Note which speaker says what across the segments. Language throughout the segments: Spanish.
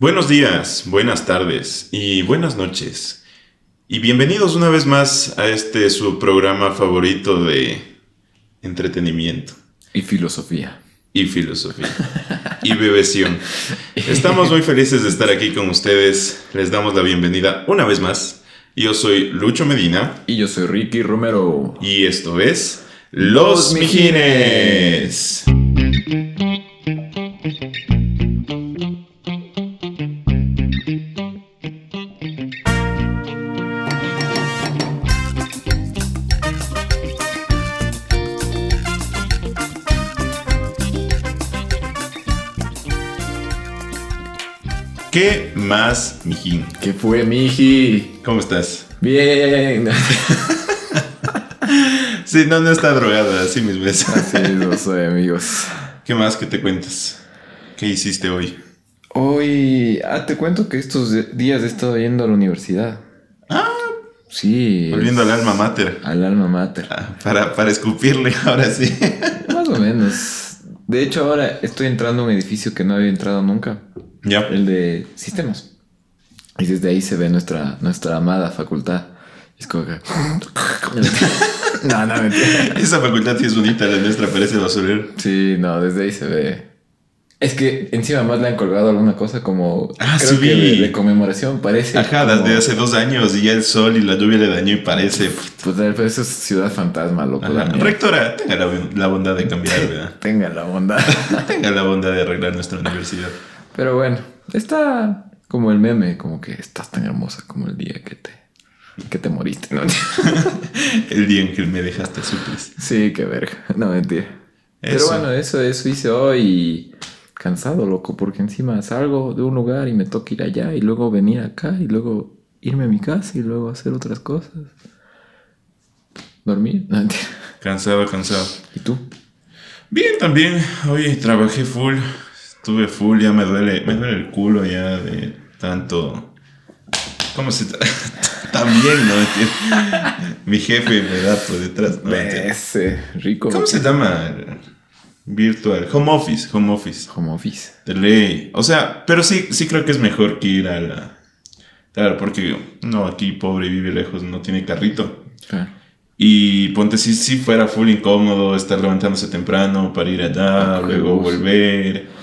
Speaker 1: Buenos días, buenas tardes y buenas noches. Y bienvenidos una vez más a este su programa favorito de entretenimiento
Speaker 2: Y filosofía.
Speaker 1: y filosofía y bebesión. Estamos muy felices de estar aquí con ustedes. Les damos la bienvenida una vez más. Yo soy Lucho Medina
Speaker 2: Y yo soy Ricky Romero.
Speaker 1: y esto es Los
Speaker 2: Los
Speaker 1: Mijines. ¿Qué más, mijín?
Speaker 2: ¿Qué fue, Miji?
Speaker 1: ¿Cómo estás?
Speaker 2: Bien.
Speaker 1: Sí, no, no está drogada, así mismo es.
Speaker 2: Así lo soy, amigos.
Speaker 1: ¿Qué más que te cuentas? ¿Qué hiciste hoy?
Speaker 2: Hoy, ah, te cuento que estos días he estado yendo a la universidad.
Speaker 1: Ah,
Speaker 2: Sí.
Speaker 1: volviendo al alma mater.
Speaker 2: Al alma mater.
Speaker 1: Ah, Para, para escupirle, ahora sí.
Speaker 2: Más o menos. De hecho, ahora estoy entrando a un edificio que no había entrado nunca.
Speaker 1: Ya.
Speaker 2: El de sistemas. Y desde ahí se ve nuestra, nuestra amada facultad. Es como que... no, no, mentira.
Speaker 1: Esa facultad sí es bonita, la nuestra parece basurero.
Speaker 2: Sí, no, desde ahí se ve. Es que encima más le han colgado alguna cosa como.
Speaker 1: Ah,
Speaker 2: creo
Speaker 1: sí
Speaker 2: que de, de conmemoración, parece.
Speaker 1: Ajá,
Speaker 2: como-
Speaker 1: desde hace dos años y ya el sol y la lluvia le dañó y parece.
Speaker 2: Pues pero eso es ciudad fantasma, loco.
Speaker 1: Rectora, tenga la, la bondad de cambiar, ¿verdad?
Speaker 2: Tenga la onda.
Speaker 1: Tenga la bondad de arreglar nuestra universidad.
Speaker 2: Pero bueno, está como el meme, como que estás tan hermosa como el día que te. que te moriste, ¿no?
Speaker 1: El día en que me dejaste suples.
Speaker 2: sí, qué verga. No, mentira. Pero bueno, eso, eso hice hoy cansado, loco, porque encima salgo de un lugar y me toca ir allá y luego venir acá y luego irme a mi casa y luego hacer otras cosas. Dormir. No.
Speaker 1: Cansado, cansado.
Speaker 2: ¿Y tú?
Speaker 1: Bien, también. Hoy trabajé full. Estuve full, ya me duele, me duele el culo ya de tanto. ¿Cómo se.? también, ¿no? Mi jefe me da por detrás. No.
Speaker 2: Ese, rico.
Speaker 1: ¿Cómo se llama? Virtual. Home office, home office.
Speaker 2: Home office.
Speaker 1: De ley. O sea, pero sí, sí creo que es mejor que ir a la. Claro, porque no, aquí pobre vive lejos, no tiene carrito.
Speaker 2: Claro.
Speaker 1: Y ponte si, si fuera full incómodo estar levantándose temprano para ir allá,
Speaker 2: Ah,
Speaker 1: luego
Speaker 2: bus.
Speaker 1: volver.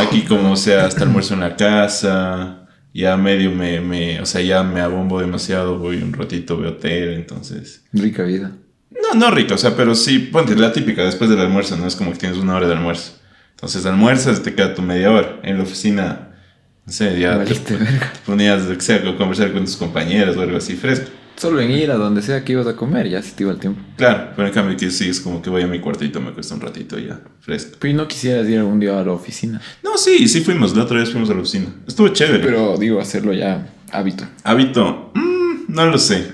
Speaker 1: Aquí como sea, hasta almuerzo en la casa. Ya medio me, me, o sea, ya me abombo demasiado, voy un ratito, veo tele, entonces...
Speaker 2: Rica vida.
Speaker 1: No, no rico, o sea, pero sí, ponte la típica después del almuerzo, no es como que tienes una hora de almuerzo. Entonces almuerzas, te queda tu media hora. En la oficina, no sé, ya te, te ponías, o sea, a conversar con tus compañeros o algo así fresco.
Speaker 2: Solo en ir a donde sea que ibas a comer, ya se te iba el tiempo.
Speaker 1: Claro, pero en cambio que sí, es como que voy a mi cuartito, me cuesta un ratito y ya, fresco.
Speaker 2: Pero ¿y no quisieras ir algún día a la oficina.
Speaker 1: No, sí, sí fuimos, la otra vez fuimos a la oficina. Estuvo chévere.
Speaker 2: Pero digo, hacerlo ya hábito.
Speaker 1: Hábito, mm, no lo sé,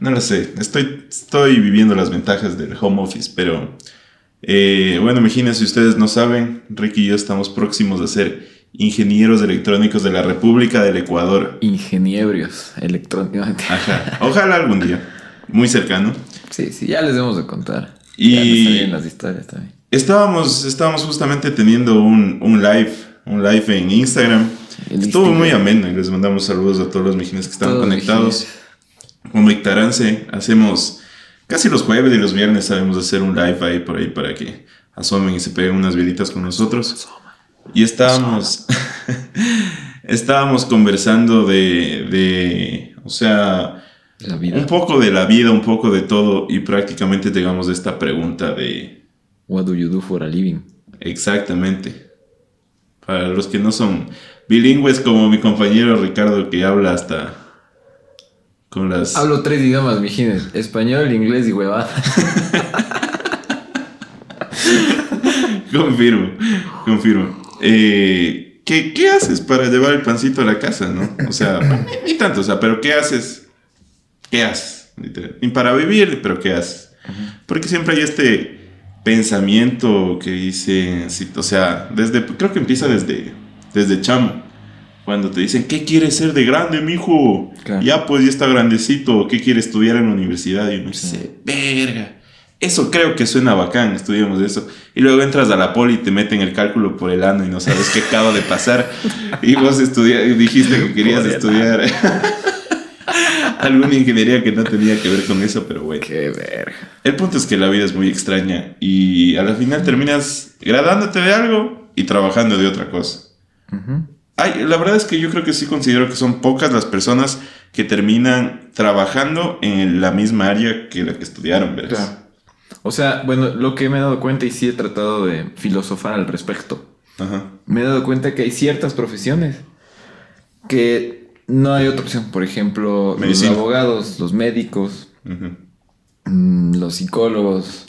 Speaker 1: no lo sé. Estoy, estoy viviendo las ventajas del home office, pero... eh, bueno, imagínense, si ustedes no saben, Ricky y yo estamos próximos a ser ingenieros electrónicos de la República del Ecuador.
Speaker 2: Ingeniebrios electrónicamente.
Speaker 1: Ajá, ojalá algún día, muy cercano.
Speaker 2: Sí, sí, ya les debemos de contar.
Speaker 1: Y-
Speaker 2: Ya las historias también.
Speaker 1: Estábamos, estábamos justamente teniendo un, un live, un live en Instagram.
Speaker 2: El
Speaker 1: Estuvo
Speaker 2: Instagram.
Speaker 1: muy ameno y les mandamos saludos a todos los mijines que estaban conectados. Conectaránse, hacemos casi los jueves y los viernes sabemos hacer un live ahí por ahí para que asomen y se peguen unas vielitas con nosotros. Y estábamos, estábamos conversando de, de, o sea,
Speaker 2: La vida.
Speaker 1: un poco de la vida, un poco de todo y prácticamente llegamos a esta pregunta de...
Speaker 2: What do you do for a living?
Speaker 1: Exactamente. Para los que no son bilingües como mi compañero Ricardo que habla hasta con las...
Speaker 2: Hablo tres idiomas, mijines. Español, inglés y huevada.
Speaker 1: Confirmo, confirmo. Eh, ¿qué, qué haces para llevar el pancito a la casa, no? O sea, ni, ni tanto, o sea, pero ¿qué haces? ¿Qué haces? Y para vivir, pero ¿qué haces? Porque siempre hay este pensamiento que dice, o sea, desde, creo que empieza desde, desde chamo. Cuando te dicen, ¿qué quieres ser de grande, mijo?
Speaker 2: Claro.
Speaker 1: Ya pues ya está grandecito, ¿qué quiere estudiar en la universidad? Y uno
Speaker 2: Sí.
Speaker 1: dice, verga, eso creo que suena bacán, estudiamos eso. Y luego entras a la poli y te meten el cálculo por el ano y no sabes qué acaba de pasar. Y vos estudia- dijiste que querías
Speaker 2: Por
Speaker 1: estudiar alguna ingeniería que no tenía que ver con eso, pero bueno.
Speaker 2: Qué verga.
Speaker 1: El punto es que la vida es muy extraña y a la final terminas graduándote de algo y trabajando de otra cosa. Ay, la verdad es que yo creo que sí considero que son pocas las personas que terminan trabajando en la misma área que la que estudiaron, ¿verdad?
Speaker 2: Claro. O sea, bueno, lo que me he dado cuenta y sí he tratado de filosofar al respecto,
Speaker 1: Ajá.
Speaker 2: me he dado cuenta que hay ciertas profesiones que no hay otra opción. Por ejemplo,
Speaker 1: Medicina.
Speaker 2: los abogados, los médicos, mm, los psicólogos.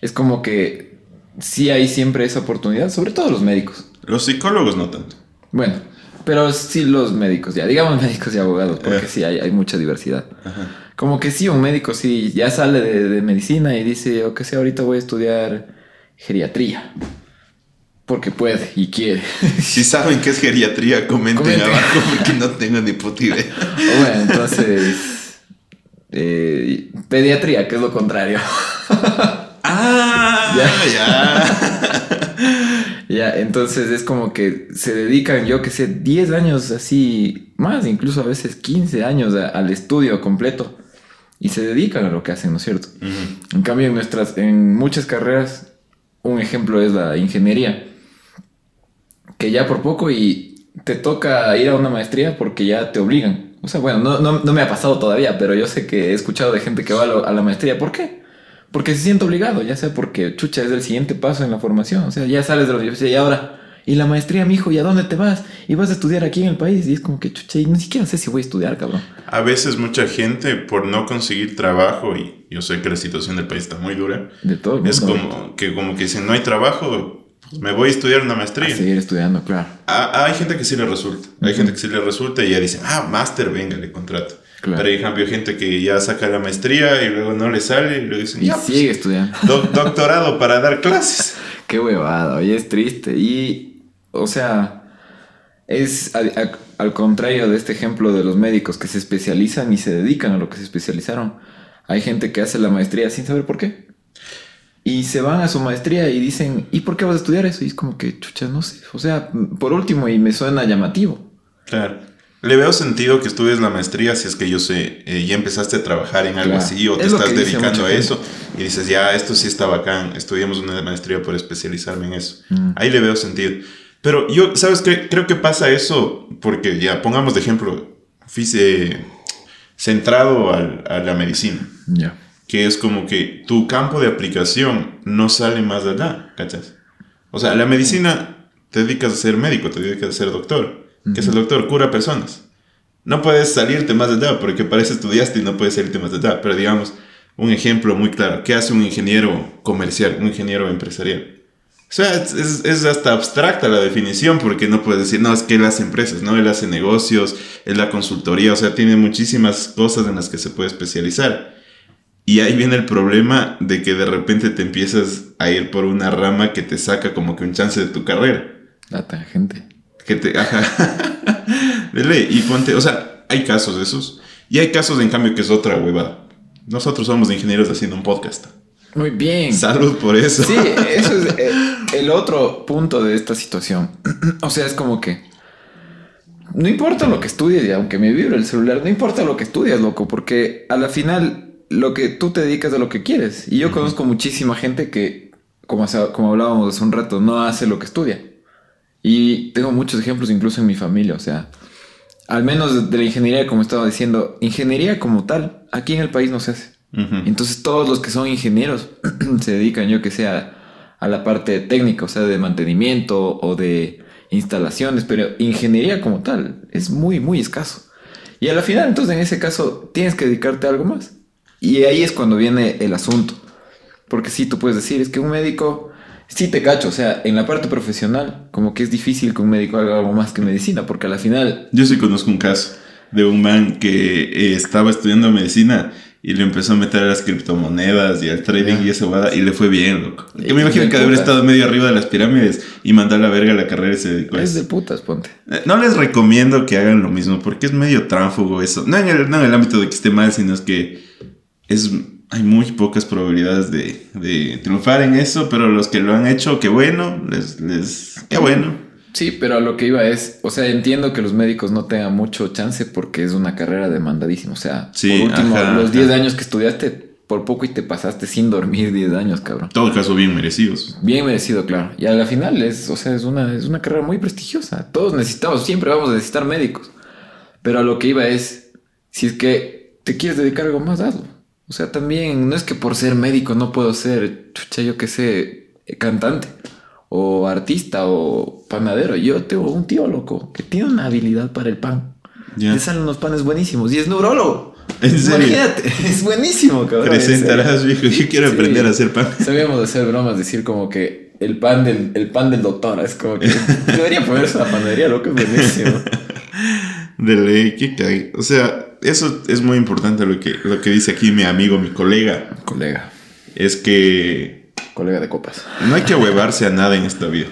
Speaker 2: Es como que sí hay siempre esa oportunidad, sobre todo los médicos.
Speaker 1: Los psicólogos no tanto.
Speaker 2: Bueno, pero sí los médicos, ya digamos médicos y abogados, porque
Speaker 1: Eh.
Speaker 2: sí hay, hay mucha diversidad.
Speaker 1: Ajá.
Speaker 2: Como que sí, un médico sí ya sale de, de medicina y dice, o que sea, ahorita voy a estudiar geriatría. Porque puede y quiere.
Speaker 1: Si saben qué es geriatría, comenten,
Speaker 2: Comenten.
Speaker 1: abajo porque no tengo ni puta idea.
Speaker 2: Bueno, entonces... eh, pediatría, que es lo contrario.
Speaker 1: Ah, ya.
Speaker 2: ya, entonces es como que se dedican, yo que sé, 10 años así, más incluso a veces 15 años a- al estudio completo. Y se dedican a lo que hacen, ¿no es cierto? En cambio, en nuestras, en muchas carreras, un ejemplo es la ingeniería. Que ya por poco y te toca ir a una maestría porque ya te obligan. O sea, bueno, no, no, no me ha pasado todavía, pero yo sé que he escuchado de gente que va a, lo- a la maestría. ¿Por qué? Porque se siente obligado, ya sea porque chucha es el siguiente paso en la formación. O sea, ya sales de la universidad y ahora, y la maestría, mijo, ¿y a dónde te vas? Y vas a estudiar aquí en el país. Y es como que chucha, y ni siquiera sé si voy a estudiar, cabrón.
Speaker 1: A veces mucha gente por no conseguir trabajo y yo sé que la situación del país está muy dura,
Speaker 2: De todo el
Speaker 1: es como que como que dicen no hay trabajo, pues me voy a estudiar una
Speaker 2: A
Speaker 1: maestría.
Speaker 2: seguir estudiando, claro.
Speaker 1: Ah, hay gente que sí le resulta, hay gente que sí le resulta y ya dicen, ah, máster, venga, le contrato.
Speaker 2: Claro.
Speaker 1: Pero en cambio gente que ya saca la maestría y luego no le sale y luego dicen,
Speaker 2: Y
Speaker 1: ya, pues,
Speaker 2: sigue estudiando.
Speaker 1: doc- doctorado para dar clases.
Speaker 2: Qué huevada, y es triste. Y, o sea, es a- a- al contrario de este ejemplo de los médicos que se especializan y se dedican a lo que se especializaron. Hay gente que hace la maestría sin saber por qué. Y se van a su maestría y dicen, ¿y por qué vas a estudiar eso? Y es como que, chucha, no sé. O sea, por último, y me suena llamativo.
Speaker 1: Claro. Le veo sentido que estudies la maestría si es que yo sé, eh, ya empezaste a trabajar en algo así o te
Speaker 2: Es
Speaker 1: estás dedicando a
Speaker 2: gente.
Speaker 1: eso y dices, ya, esto sí está bacán, estudiamos una maestría por especializarme en eso.
Speaker 2: Mm.
Speaker 1: Ahí le veo sentido. Pero yo, ¿sabes qué? Creo que pasa eso porque, ya, pongamos de ejemplo, físico centrado al- a la medicina,
Speaker 2: Ya.
Speaker 1: que es como que tu campo de aplicación no sale más allá, ¿cachas? O sea, la medicina te dedicas a ser médico, te dedicas a ser doctor. que es el doctor? Cura personas. No puedes salirte más allá porque para eso estudiaste y no puedes salirte más allá. Pero digamos, un ejemplo muy claro. ¿Qué hace un ingeniero comercial, un ingeniero empresarial? O sea, es, es- es hasta abstracta la definición porque no puedes decir, no, es que él hace empresas, ¿no? Él hace negocios, es la consultoría, o sea, tiene muchísimas cosas en las que se puede especializar. Y ahí viene el problema de que de repente te empiezas a ir por una rama que te saca como que un chance de tu carrera.
Speaker 2: La tangente.
Speaker 1: Que te. Ajá. De ley. Y ponte. O sea, hay casos de esos. Y hay casos, en cambio, que es otra huevada. Nosotros somos ingenieros haciendo un podcast.
Speaker 2: Muy bien.
Speaker 1: Salud por eso.
Speaker 2: Sí, eso es eh, el otro punto de esta situación. O sea, es como que no importa lo que estudies, y aunque me vibre el celular, no importa lo que estudias, loco, porque a la final lo que tú te dedicas a lo que quieres. Y yo conozco muchísima gente que, como, como hablábamos hace un rato, no hace lo que estudia. Y tengo muchos ejemplos incluso en mi familia, o sea, al menos de la ingeniería, como estaba diciendo, ingeniería como tal, aquí en el país no se hace. Entonces todos los que son ingenieros se dedican, yo que sé, a, a la parte técnica, o sea, de mantenimiento o de instalaciones, pero ingeniería como tal es muy, muy escaso. Y a la final, entonces, en ese caso, tienes que dedicarte a algo más. Y ahí es cuando viene el asunto. Porque sí, tú puedes decir, es que un médico, sí te cacho, o sea, en la parte profesional, como que es difícil que un médico haga algo más que medicina, porque a la final,
Speaker 1: Yo sí conozco un caso de un man que eh, estaba estudiando medicina y le empezó a meter a las criptomonedas y al trading
Speaker 2: Ya.
Speaker 1: y esa huevada y le fue bien, loco. Yo me imagino
Speaker 2: de
Speaker 1: que debe haber estado medio arriba de las pirámides y mandó a la verga la carrera y se dedicó a
Speaker 2: es de putas, ponte.
Speaker 1: Eh, No les recomiendo que hagan lo mismo porque es medio tránfugo eso. No en el, no en el ámbito de que esté mal, sino es que es... hay muy pocas probabilidades de, de triunfar en eso, pero los que lo han hecho, qué bueno, les, les, qué bueno.
Speaker 2: Sí, pero a lo que iba es, o sea, entiendo que los médicos no tengan mucho chance porque es una carrera demandadísima. O sea,
Speaker 1: Sí,
Speaker 2: por último,
Speaker 1: ajá,
Speaker 2: los
Speaker 1: ajá.
Speaker 2: 10 años que estudiaste, por poco y te pasaste sin dormir 10 años, cabrón.
Speaker 1: Todo caso, bien merecidos.
Speaker 2: Bien merecido, claro. Y a la final es, o sea, es una, es una carrera muy prestigiosa. Todos necesitamos, siempre vamos a necesitar médicos. Pero a lo que iba es, si es que te quieres dedicar a algo más, hazlo. O sea, también no es que por ser médico no puedo ser, chucha, yo qué sé, cantante o artista o panadero. Yo tengo un tío loco que tiene una habilidad para el pan.
Speaker 1: Ya.
Speaker 2: Le salen unos panes buenísimos y es neurólogo.
Speaker 1: ¿En serio?
Speaker 2: Imagínate, es buenísimo, cabrón.
Speaker 1: Presentarás, viejo. Yo quiero
Speaker 2: Sí.
Speaker 1: aprender a hacer pan.
Speaker 2: Sabíamos hacer bromas, decir como que el pan del, el pan del doctor. Es como que debería ponerse una panadería, loco, es buenísimo.
Speaker 1: De ley, qué cague. O sea, eso es muy importante lo que, lo que dice aquí mi amigo, mi colega.
Speaker 2: Colega,
Speaker 1: Es que
Speaker 2: colega de copas.
Speaker 1: no hay que ahuevarse a nada en esta vida.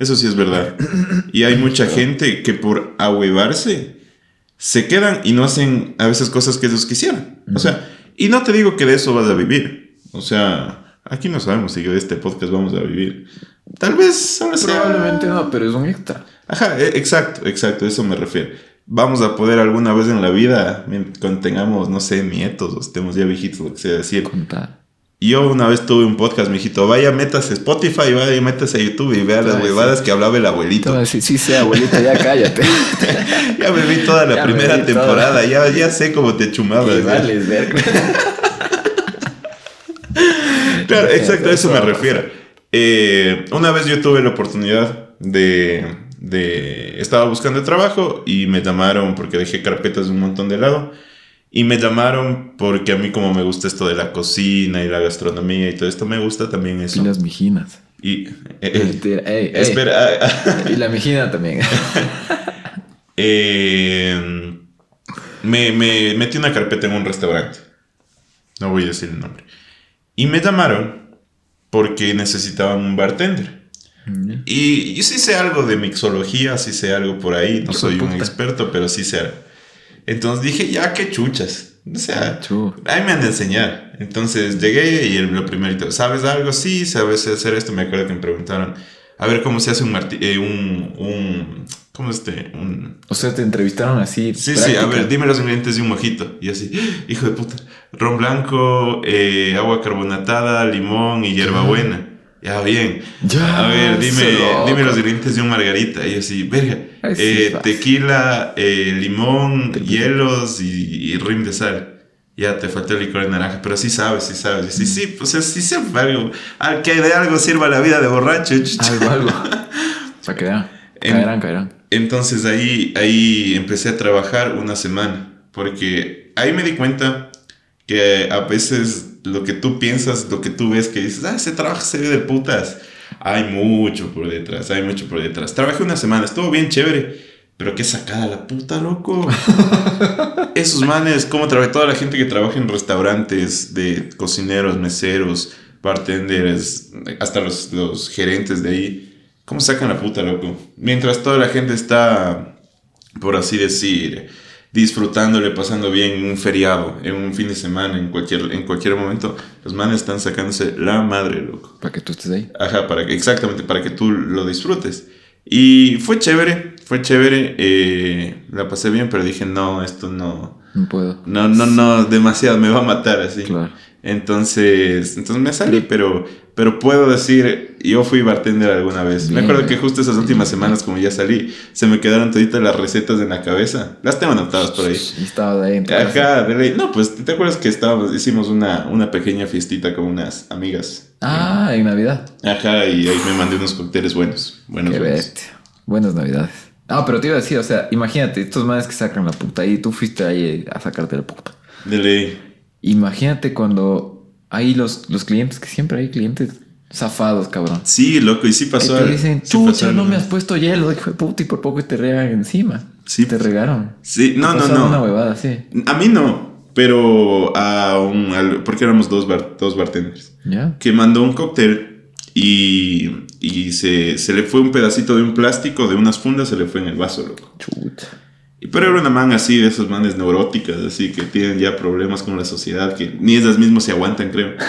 Speaker 1: Eso sí es verdad. Y hay mucha gente que por ahuevarse se quedan y no hacen a veces cosas que ellos quisieran. O sea, y no te digo que de eso vas a vivir. O sea, aquí no sabemos si de este podcast vamos a vivir. Tal vez sea-
Speaker 2: Probablemente no, pero es un extra.
Speaker 1: Ajá, e- exacto, exacto, eso me refiero. Vamos a poder alguna vez en la vida, cuando tengamos, no sé, nietos o estemos ya viejitos, lo que sea, decir.
Speaker 2: Contar.
Speaker 1: Yo una vez tuve un podcast, mijito, vaya, métase a Spotify, vaya, métase a YouTube y vea las
Speaker 2: Ay,
Speaker 1: huevadas que hablaba el abuelito.
Speaker 2: decir, sí, sí, abuelito, ya cállate.
Speaker 1: Ya me vi toda la
Speaker 2: Ya
Speaker 1: primera temporada, ya, ya sé cómo te chumabas.
Speaker 2: Verga.
Speaker 1: Claro, exacto, a eso me refiero. Eh, una vez yo tuve la oportunidad de, de... Estaba buscando trabajo y me llamaron porque dejé carpetas un montón de lado. Y me llamaron porque a mí como me gusta esto de la cocina y la gastronomía y todo esto, me gusta también
Speaker 2: Y
Speaker 1: eso.
Speaker 2: las mijinas.
Speaker 1: Y... eh, eh, espera, ah, ah,
Speaker 2: Y la mijina también.
Speaker 1: eh, me, me metí una carpeta en un restaurante. No voy a decir el nombre. Y me llamaron porque necesitaban un bartender. Y yo sí sé algo de mixología, sí sé algo por ahí. No soy un experto, pero sí sé algo. Entonces dije, ya, qué chuchas. O sea, ahí me han de enseñar. Entonces llegué y el- lo primerito, ¿sabes algo? Sí, sabes hacer esto. Me acuerdo que me preguntaron, a ver cómo se hace un eh, un, un, ¿cómo es este? Un,
Speaker 2: O sea, te entrevistaron así.
Speaker 1: Sí, sí, a ver, dime los ingredientes de un mojito. Y así, hijo de puta. Ron blanco, eh, agua carbonatada, limón y hierbabuena. Ya, bien.
Speaker 2: Ya,
Speaker 1: a ver, dime, dime los ingredientes de un margarita. Y yo así, verga.
Speaker 2: Ay, sí,
Speaker 1: eh, tequila, eh, limón,
Speaker 2: Tequila.
Speaker 1: hielos y, y rim de sal. Ya te faltó el licor de naranja, pero sí sabes, sí sabes. Y sí, sí, pues sí sé algo. Al que de algo sirva la vida de borracho.
Speaker 2: Algo, algo. Para que vean.
Speaker 1: En-
Speaker 2: Caerán, caerán.
Speaker 1: Entonces ahí, ahí empecé a trabajar una semana, porque ahí me di cuenta que a veces lo que tú piensas, lo que tú ves que dices, ah, ese trabajo se ve de putas, hay mucho por detrás, hay mucho por detrás. Trabajé una semana, estuvo bien chévere, pero qué sacada la puta, loco. Esos manes, como trabajé toda la gente que trabaja en restaurantes, de cocineros, meseros, bartenders, hasta los, los gerentes de ahí. ¿Cómo sacan la puta, loco? Mientras toda la gente está, por así decir, disfrutándole, pasando bien en un feriado, en un fin de semana, en cualquier, en cualquier momento, los manes están sacándose la madre, loco.
Speaker 2: Para que tú estés ahí.
Speaker 1: Ajá, para que, exactamente, para que tú lo disfrutes. Y fue chévere, fue chévere, eh, la pasé bien, pero dije, no, esto no,
Speaker 2: No puedo.
Speaker 1: no, no, no, demasiado, me va a matar así.
Speaker 2: Claro.
Speaker 1: Entonces, entonces me salí, pero, pero puedo decir, yo fui bartender alguna vez. Me acuerdo que justo esas últimas semanas, como ya salí, se me quedaron toditas las recetas en la cabeza. Las tengo anotadas por ahí.
Speaker 2: Y estabas ahí.
Speaker 1: Ajá, de ley. No, pues, ¿te acuerdas que estábamos, hicimos una, una pequeña fiestita con unas amigas?
Speaker 2: Ah, en Navidad.
Speaker 1: Ajá, y ahí me mandé unos cócteles buenos. Buenos,
Speaker 2: Qué
Speaker 1: buenos.
Speaker 2: Buenas Navidades. Ah, pero te iba a decir, o sea, imagínate, estos manes que sacan la puta y tú fuiste ahí a sacarte la puta.
Speaker 1: De ley.
Speaker 2: Imagínate cuando hay los, los clientes, que siempre hay clientes zafados, cabrón.
Speaker 1: Sí, loco, y sí
Speaker 2: Que
Speaker 1: pasó.
Speaker 2: te
Speaker 1: al-
Speaker 2: dicen,
Speaker 1: sí
Speaker 2: chucha, no me has puesto hielo, hijo de puta, y por poco te regan encima.
Speaker 1: Sí.
Speaker 2: Te regaron.
Speaker 1: Sí, no,
Speaker 2: Te
Speaker 1: no, no.
Speaker 2: Una huevada, sí.
Speaker 1: A mí no, pero a un. porque éramos dos, bar- dos bartenders.
Speaker 2: ¿Ya?
Speaker 1: Que mandó un cóctel y, y se, se le fue un pedacito de un plástico de unas fundas, se le fue en el vaso, loco.
Speaker 2: Chucha.
Speaker 1: Y pero era una man así, de esos manes neuróticas, así que tienen ya problemas con la sociedad, que ni ellas mismas se aguantan, creo.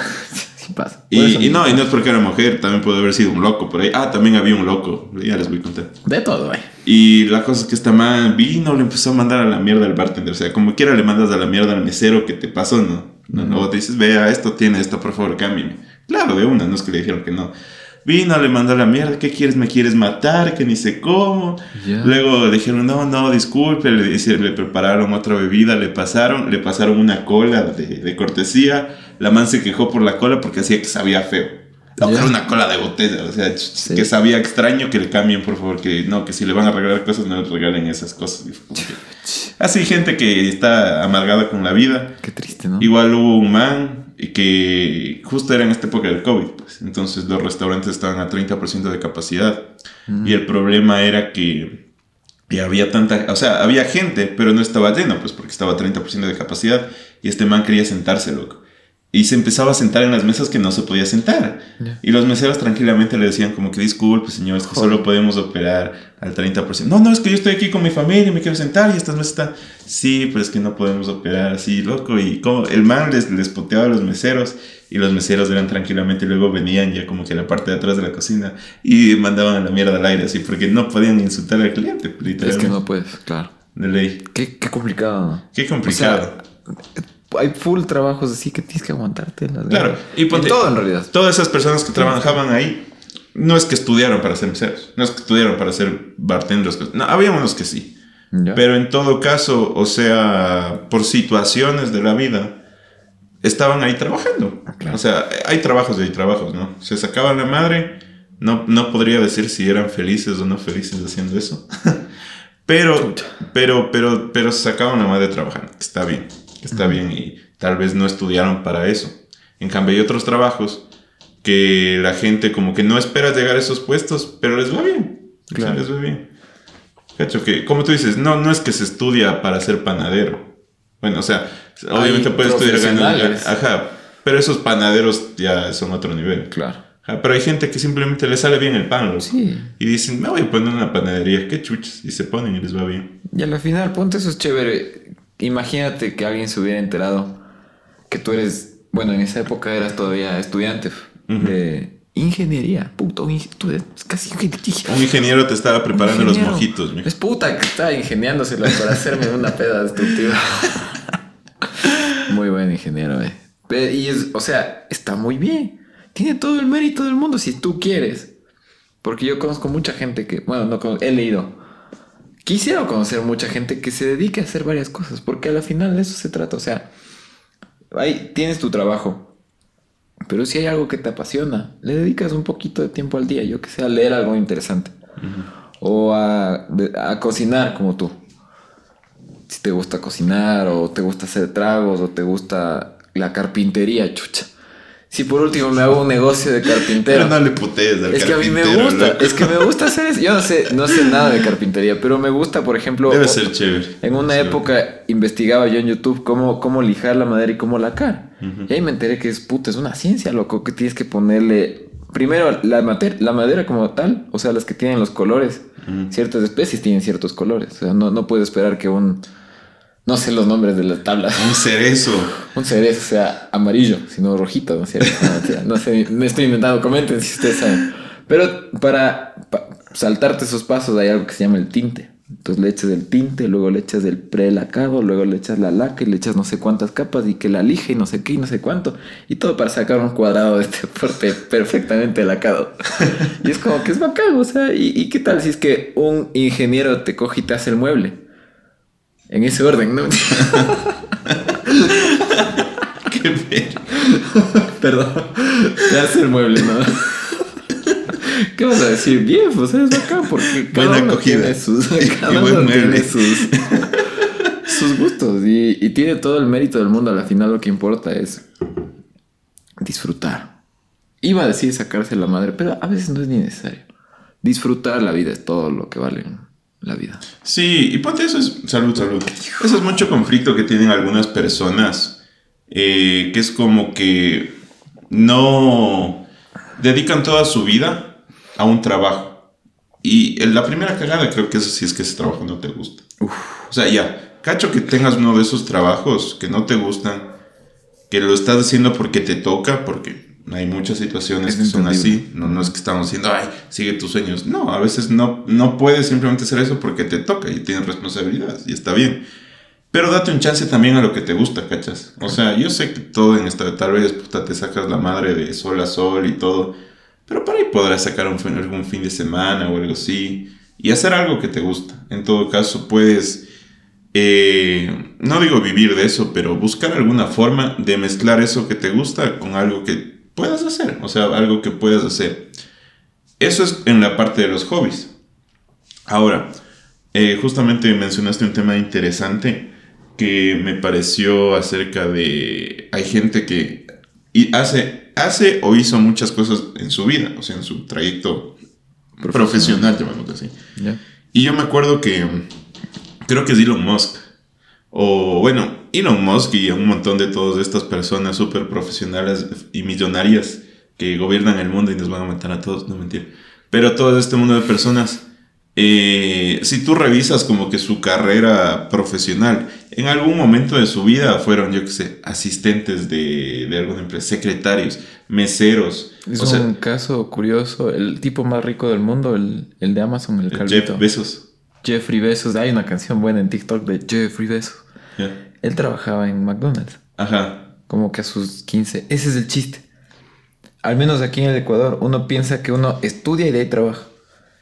Speaker 2: Sí pasa.
Speaker 1: Y, y no, y no es porque era mujer, también puede haber sido un loco por ahí. Ah, también había un loco, ya les voy a contar.
Speaker 2: De todo, güey.
Speaker 1: Y la cosa es que esta man vino, le empezó a mandar a la mierda al bartender. O sea, como quiera le mandas a la mierda al mesero que te pasó, ¿no? No, no, te dices, vea, esto tiene esto, por favor, cámbiame. Claro, de una, no es que le dijeron que no. Vino, le mandó la mierda, ¿qué quieres? ¿Me quieres matar? Que ni sé cómo.
Speaker 2: Ya.
Speaker 1: Luego le dijeron, no, no, disculpe, le, le prepararon otra bebida, le pasaron, le pasaron una cola de, de cortesía. La man se quejó por la cola porque hacía que sabía feo. No,
Speaker 2: Ya.
Speaker 1: era una cola de botella, o sea,
Speaker 2: Sí.
Speaker 1: que sabía extraño que le cambien, por favor, que no, que si le van a regalar cosas, no le regalen esas cosas. Así, gente que está amargada con la vida.
Speaker 2: Qué triste, ¿no?
Speaker 1: Igual hubo un man que justo era en esta época del COVID, pues. Entonces los restaurantes estaban a 30% de capacidad.
Speaker 2: Mm.
Speaker 1: Y el problema era que, que había tanta, o sea, había gente, pero no estaba lleno, pues porque estaba a 30% de capacidad. Y este man quería sentarse, loco. Y se empezaba a sentar en las mesas que no se podía sentar.
Speaker 2: Ya.
Speaker 1: Y los meseros tranquilamente le decían como que disculpe, señor, es que
Speaker 2: Joder.
Speaker 1: solo podemos operar al 30%. No, no, es que yo estoy aquí con mi familia y me quiero sentar y estas mesas están... Sí, pero es que no podemos operar así, loco. Y como el man les, les poteaba a los meseros y los meseros eran tranquilamente y luego venían ya como que a la parte de atrás de la cocina y mandaban a la mierda al aire así porque no podían insultar al cliente,
Speaker 2: Es que no puedes, claro.
Speaker 1: De ley.
Speaker 2: Qué, qué complicado.
Speaker 1: Qué complicado.
Speaker 2: O sea, hay full trabajos así que tienes que aguantarte. Las
Speaker 1: Claro, y ponte-
Speaker 2: todo en realidad.
Speaker 1: Todas esas personas que trabajaban ahí no es que estudiaron para ser meseros, no es que estudiaron para ser bartenders. No, había unos que sí.
Speaker 2: Ya.
Speaker 1: Pero en todo caso, o sea, por situaciones de la vida, estaban ahí trabajando.
Speaker 2: Claro.
Speaker 1: O sea, hay trabajos y hay trabajos, ¿no? Se sacaban la madre, no, no podría decir si eran felices o no felices haciendo eso. pero, pero, pero, pero se sacaban la madre trabajando, está bien, está bien y tal vez no estudiaron para eso. En cambio, hay otros trabajos que la gente como que no espera llegar a esos puestos, pero les va bien.
Speaker 2: Claro.
Speaker 1: les va bien. Cacho, que como tú dices, no, no es que se estudia para ser panadero. Bueno, o sea, obviamente
Speaker 2: Hay
Speaker 1: puedes estudiar ganando. Ajá, pero esos panaderos ya son otro nivel.
Speaker 2: Claro.
Speaker 1: Ajá, pero hay gente que simplemente le sale bien el pan, loco.
Speaker 2: Sí.
Speaker 1: Y dicen, me voy a poner una panadería, qué chuches. Y se ponen y les va bien.
Speaker 2: Y a la final, ponte eso es chévere. Imagínate que alguien se hubiera enterado que tú eres, bueno, en esa época eras todavía estudiante de ingeniería. Puto, tú eres casi.
Speaker 1: Un ingeniero te estaba preparando los mojitos, mijo.
Speaker 2: Es puta que está ingeniándosela para hacerme una peda destructiva. muy buen ingeniero, eh. Y es, o sea, está muy bien. Tiene todo el mérito del mundo si tú quieres. Porque yo conozco mucha gente que, bueno, no conozco, he leído. Quisiera conocer mucha gente que se dedique a hacer varias cosas, porque a la final de eso se trata. O sea, ahí tienes tu trabajo, pero si hay algo que te apasiona, le dedicas un poquito de tiempo al día, yo que sé, a leer algo interesante. O a, a cocinar como tú. Si te gusta cocinar, o te gusta hacer tragos, o te gusta la carpintería, chucha. Si por último me hago un negocio de carpintero.
Speaker 1: Pero no le putees al
Speaker 2: Es que a mí me gusta,
Speaker 1: loco.
Speaker 2: es que me gusta hacer eso. Yo no sé, no sé nada de carpintería, pero me gusta, por ejemplo,
Speaker 1: Debe ser chévere.
Speaker 2: en una época investigaba yo en YouTube cómo, cómo lijar la madera y cómo lacar. Y ahí me enteré que es puta, es una ciencia, loco, que tienes que ponerle primero la, mater- la madera como tal, o sea, las que tienen los colores. Ciertas especies tienen ciertos colores. O sea, no, no puedes esperar que un no sé los nombres de las tablas.
Speaker 1: Un cerezo.
Speaker 2: Un cerezo sea amarillo, sino rojito, ¿no es cierto? No, o sé, me estoy inventando, comenten si ustedes saben. Pero para, pa- saltarte esos pasos hay algo que se llama el tinte. Entonces le echas el tinte, luego le echas el prelacado, luego le echas la laca y le echas no sé cuántas capas y que la lija y no sé qué y no sé cuánto. Y todo para sacar un cuadrado de este porte perfectamente lacado. y es como que es bacán, o sea, ¿y, y qué tal si es que un ingeniero te coge y te hace el mueble? En ese orden, ¿no?
Speaker 1: Qué ver.
Speaker 2: Perdón. Te hace el mueble, ¿no? ¿Qué vas a decir? Bien, pues es bacán porque cada
Speaker 1: Buena
Speaker 2: uno
Speaker 1: acogida.
Speaker 2: tiene sus, cada
Speaker 1: buen
Speaker 2: uno
Speaker 1: mueble.
Speaker 2: tiene sus, sus gustos y, y tiene todo el mérito del mundo. Al final lo que importa es disfrutar. Iba a decir sacarse la madre, pero a veces no es ni necesario. Disfrutar la vida es todo lo que vale la vida.
Speaker 1: Sí, y ponte eso es. Salud, salud. Eso es mucho conflicto que tienen algunas personas. eh, que es como que no dedican toda su vida a un trabajo. Y la primera cagada creo que eso sí es que ese trabajo no te gusta.
Speaker 2: Uf,
Speaker 1: O sea, ya, cacho que tengas uno de esos trabajos que no te gustan, que lo estás haciendo porque te toca, porque hay muchas situaciones
Speaker 2: Es
Speaker 1: que son así. No, no es que estamos diciendo, ay, sigue tus sueños. No, a veces no, no puedes simplemente hacer eso porque te toca y tienes responsabilidades y está bien. Pero date un chance también a lo que te gusta, ¿cachas? O sea, yo sé que todo en esta, tal vez puta, te sacas la madre de sol a sol y todo, pero para ahí podrás sacar un, algún fin de semana o algo así y hacer algo que te gusta. En todo caso, puedes, eh, no digo vivir de eso, pero buscar alguna forma de mezclar eso que te gusta con algo que puedas hacer, o sea, algo que puedas hacer. Eso es en la parte de los hobbies. Ahora, eh, justamente mencionaste un tema interesante que me pareció acerca de... Hay gente que hace, hace o hizo muchas cosas en su vida, o sea, en su trayecto profesional, llamémoslo así. Y yo me acuerdo que creo que es Elon Musk. O bueno, Elon Musk y un montón de todas estas personas súper profesionales y millonarias que gobiernan el mundo y nos van a matar a todos, no mentir. Pero todo este mundo de personas, eh, si tú revisas como que su carrera profesional, en algún momento de su vida fueron, yo qué sé, asistentes de, de alguna empresa, secretarios, meseros.
Speaker 2: Es
Speaker 1: o sea,
Speaker 2: un caso curioso. El tipo más rico del mundo, el, el de Amazon, el calvito.
Speaker 1: Jeff Bezos.
Speaker 2: Jeffrey Bezos. Hay una canción buena en TikTok de Jeffrey Bezos.
Speaker 1: Ya.
Speaker 2: Él trabajaba en McDonald's.
Speaker 1: Ajá.
Speaker 2: Como que a sus 15. Ese es el chiste. Al menos aquí en el Ecuador, uno piensa que uno estudia y de ahí trabaja.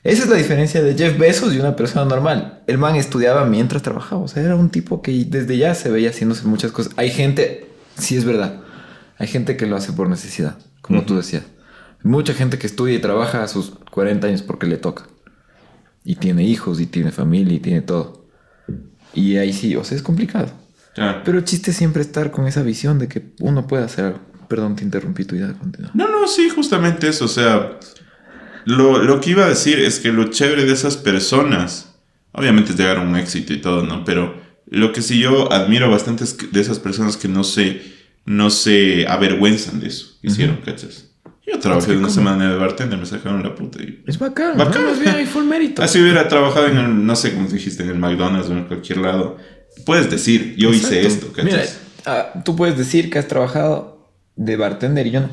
Speaker 2: Esa es la diferencia de Jeff Bezos y una persona normal. El man estudiaba mientras trabajaba. O sea, era un tipo que desde ya se veía haciéndose muchas cosas. Hay gente, sí es verdad, hay gente que lo hace por necesidad, como tú decías. Hay mucha gente que estudia y trabaja a sus 40 años porque le toca. Y tiene hijos, y tiene familia, y tiene todo. Y ahí sí, o sea, es complicado.
Speaker 1: Claro.
Speaker 2: Pero el chiste es siempre estar con esa visión de que uno puede hacer algo. Perdón, te interrumpí tu idea. Continúa.
Speaker 1: No, no, sí, justamente eso. O sea, lo, lo que iba a decir es que lo chévere de esas personas, obviamente es llegar a un éxito y todo, ¿no? Pero lo que sí yo admiro bastante es que- de esas personas que no se, no se avergüenzan de eso. Hicieron, ¿cachas? Yo trabajé
Speaker 2: que
Speaker 1: una
Speaker 2: como-
Speaker 1: semana de bartender, me sacaron la puta. Y...
Speaker 2: Es bacán.
Speaker 1: Bacán.
Speaker 2: ¿no? Más bien hay full mérito.
Speaker 1: Así hubiera trabajado en el, no sé cómo dijiste, en el McDonald's o en cualquier lado. Puedes decir, yo hice
Speaker 2: Exacto.
Speaker 1: esto, ¿cachas?
Speaker 2: Mira, ah, tú puedes decir que has trabajado de bartender y yo no.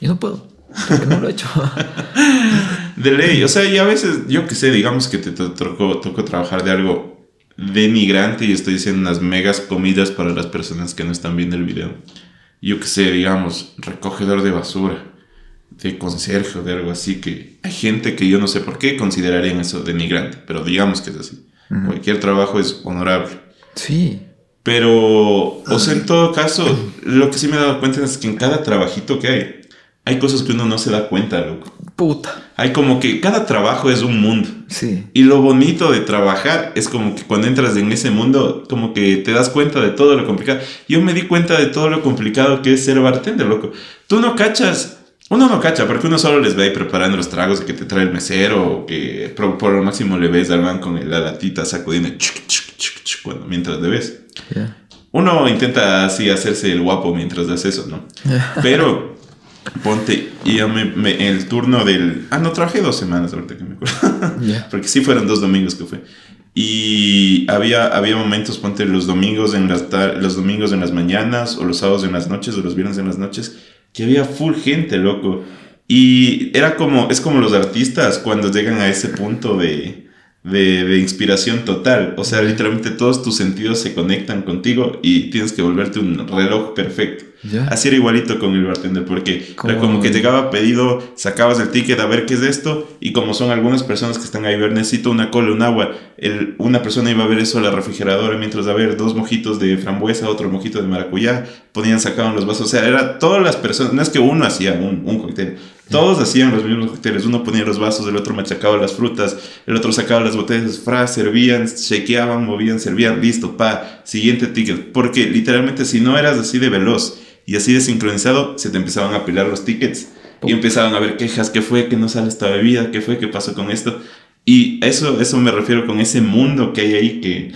Speaker 2: Yo no puedo. Porque no lo he hecho.
Speaker 1: De ley, o sea, y a veces, yo que sé, digamos que te, to- tocó, tocó trabajar de algo denigrante y estoy diciendo unas megas comidas para las personas que no están viendo el video. Yo que sé, digamos, recogedor de basura, de conserje o de algo así, que hay gente que yo no sé por qué considerarían eso denigrante, pero digamos que es así. Cualquier trabajo es honorable.
Speaker 2: sí.
Speaker 1: Pero, o sea, en todo caso, lo que sí me he dado cuenta es que en cada trabajito que hay, hay cosas que uno no se da cuenta, loco.
Speaker 2: Puta.
Speaker 1: Hay como que cada trabajo es un mundo.
Speaker 2: Sí.
Speaker 1: Y lo bonito de trabajar es como que cuando entras en ese mundo, como que te das cuenta de todo lo complicado. Yo me di cuenta de todo lo complicado que es ser bartender, loco. Tú no cachas, uno no cacha, porque uno solo les ve ahí preparando los tragos que te trae el mesero, o que por, por lo máximo le ves al man con la latita sacudiendo chuc, chuc, chuc, cuando, mientras le ves.
Speaker 2: Ya.
Speaker 1: Uno intenta así hacerse el guapo mientras hace eso, ¿no? Pero ponte, y yo me, me- el turno del... Ah, no, trabajé dos semanas ahorita que me acuerdo.
Speaker 2: Ya.
Speaker 1: Porque sí fueron dos domingos que fue. Y había, había momentos, ponte los domingos, en las los domingos en las mañanas, o los sábados en las noches, o los viernes en las noches, que había full gente, loco. Y era como, es como los artistas cuando llegan a ese punto de, de, de inspiración total. O sea, literalmente todos tus sentidos se conectan contigo y tienes que volverte un reloj perfecto.
Speaker 2: Ya.
Speaker 1: Así era igualito con el bartender, porque era
Speaker 2: Como-
Speaker 1: como que llegaba pedido, sacabas el ticket a ver qué es esto, y como son algunas personas que están ahí, ver, necesito una cola, un agua, el, una persona iba a ver eso a la refrigeradora, mientras a ver dos mojitos de frambuesa, otro mojito de maracuyá, ponían, sacaban los vasos, o sea, era todas las personas, no es que uno hacía un, un cóctel, todos hacían los mismos cócteles, uno ponía los vasos, el otro machacaba las frutas, el otro sacaba las botellas, fra, servían, shakeaban, movían, servían, listo, pa, siguiente ticket, porque literalmente si no eras así de veloz, y así de sincronizado, se te empezaban a apilar los tickets. Y empezaban a ver quejas, qué fue, que no sale esta bebida, qué fue, qué pasó con esto. Y eso, eso me refiero con ese mundo que hay ahí que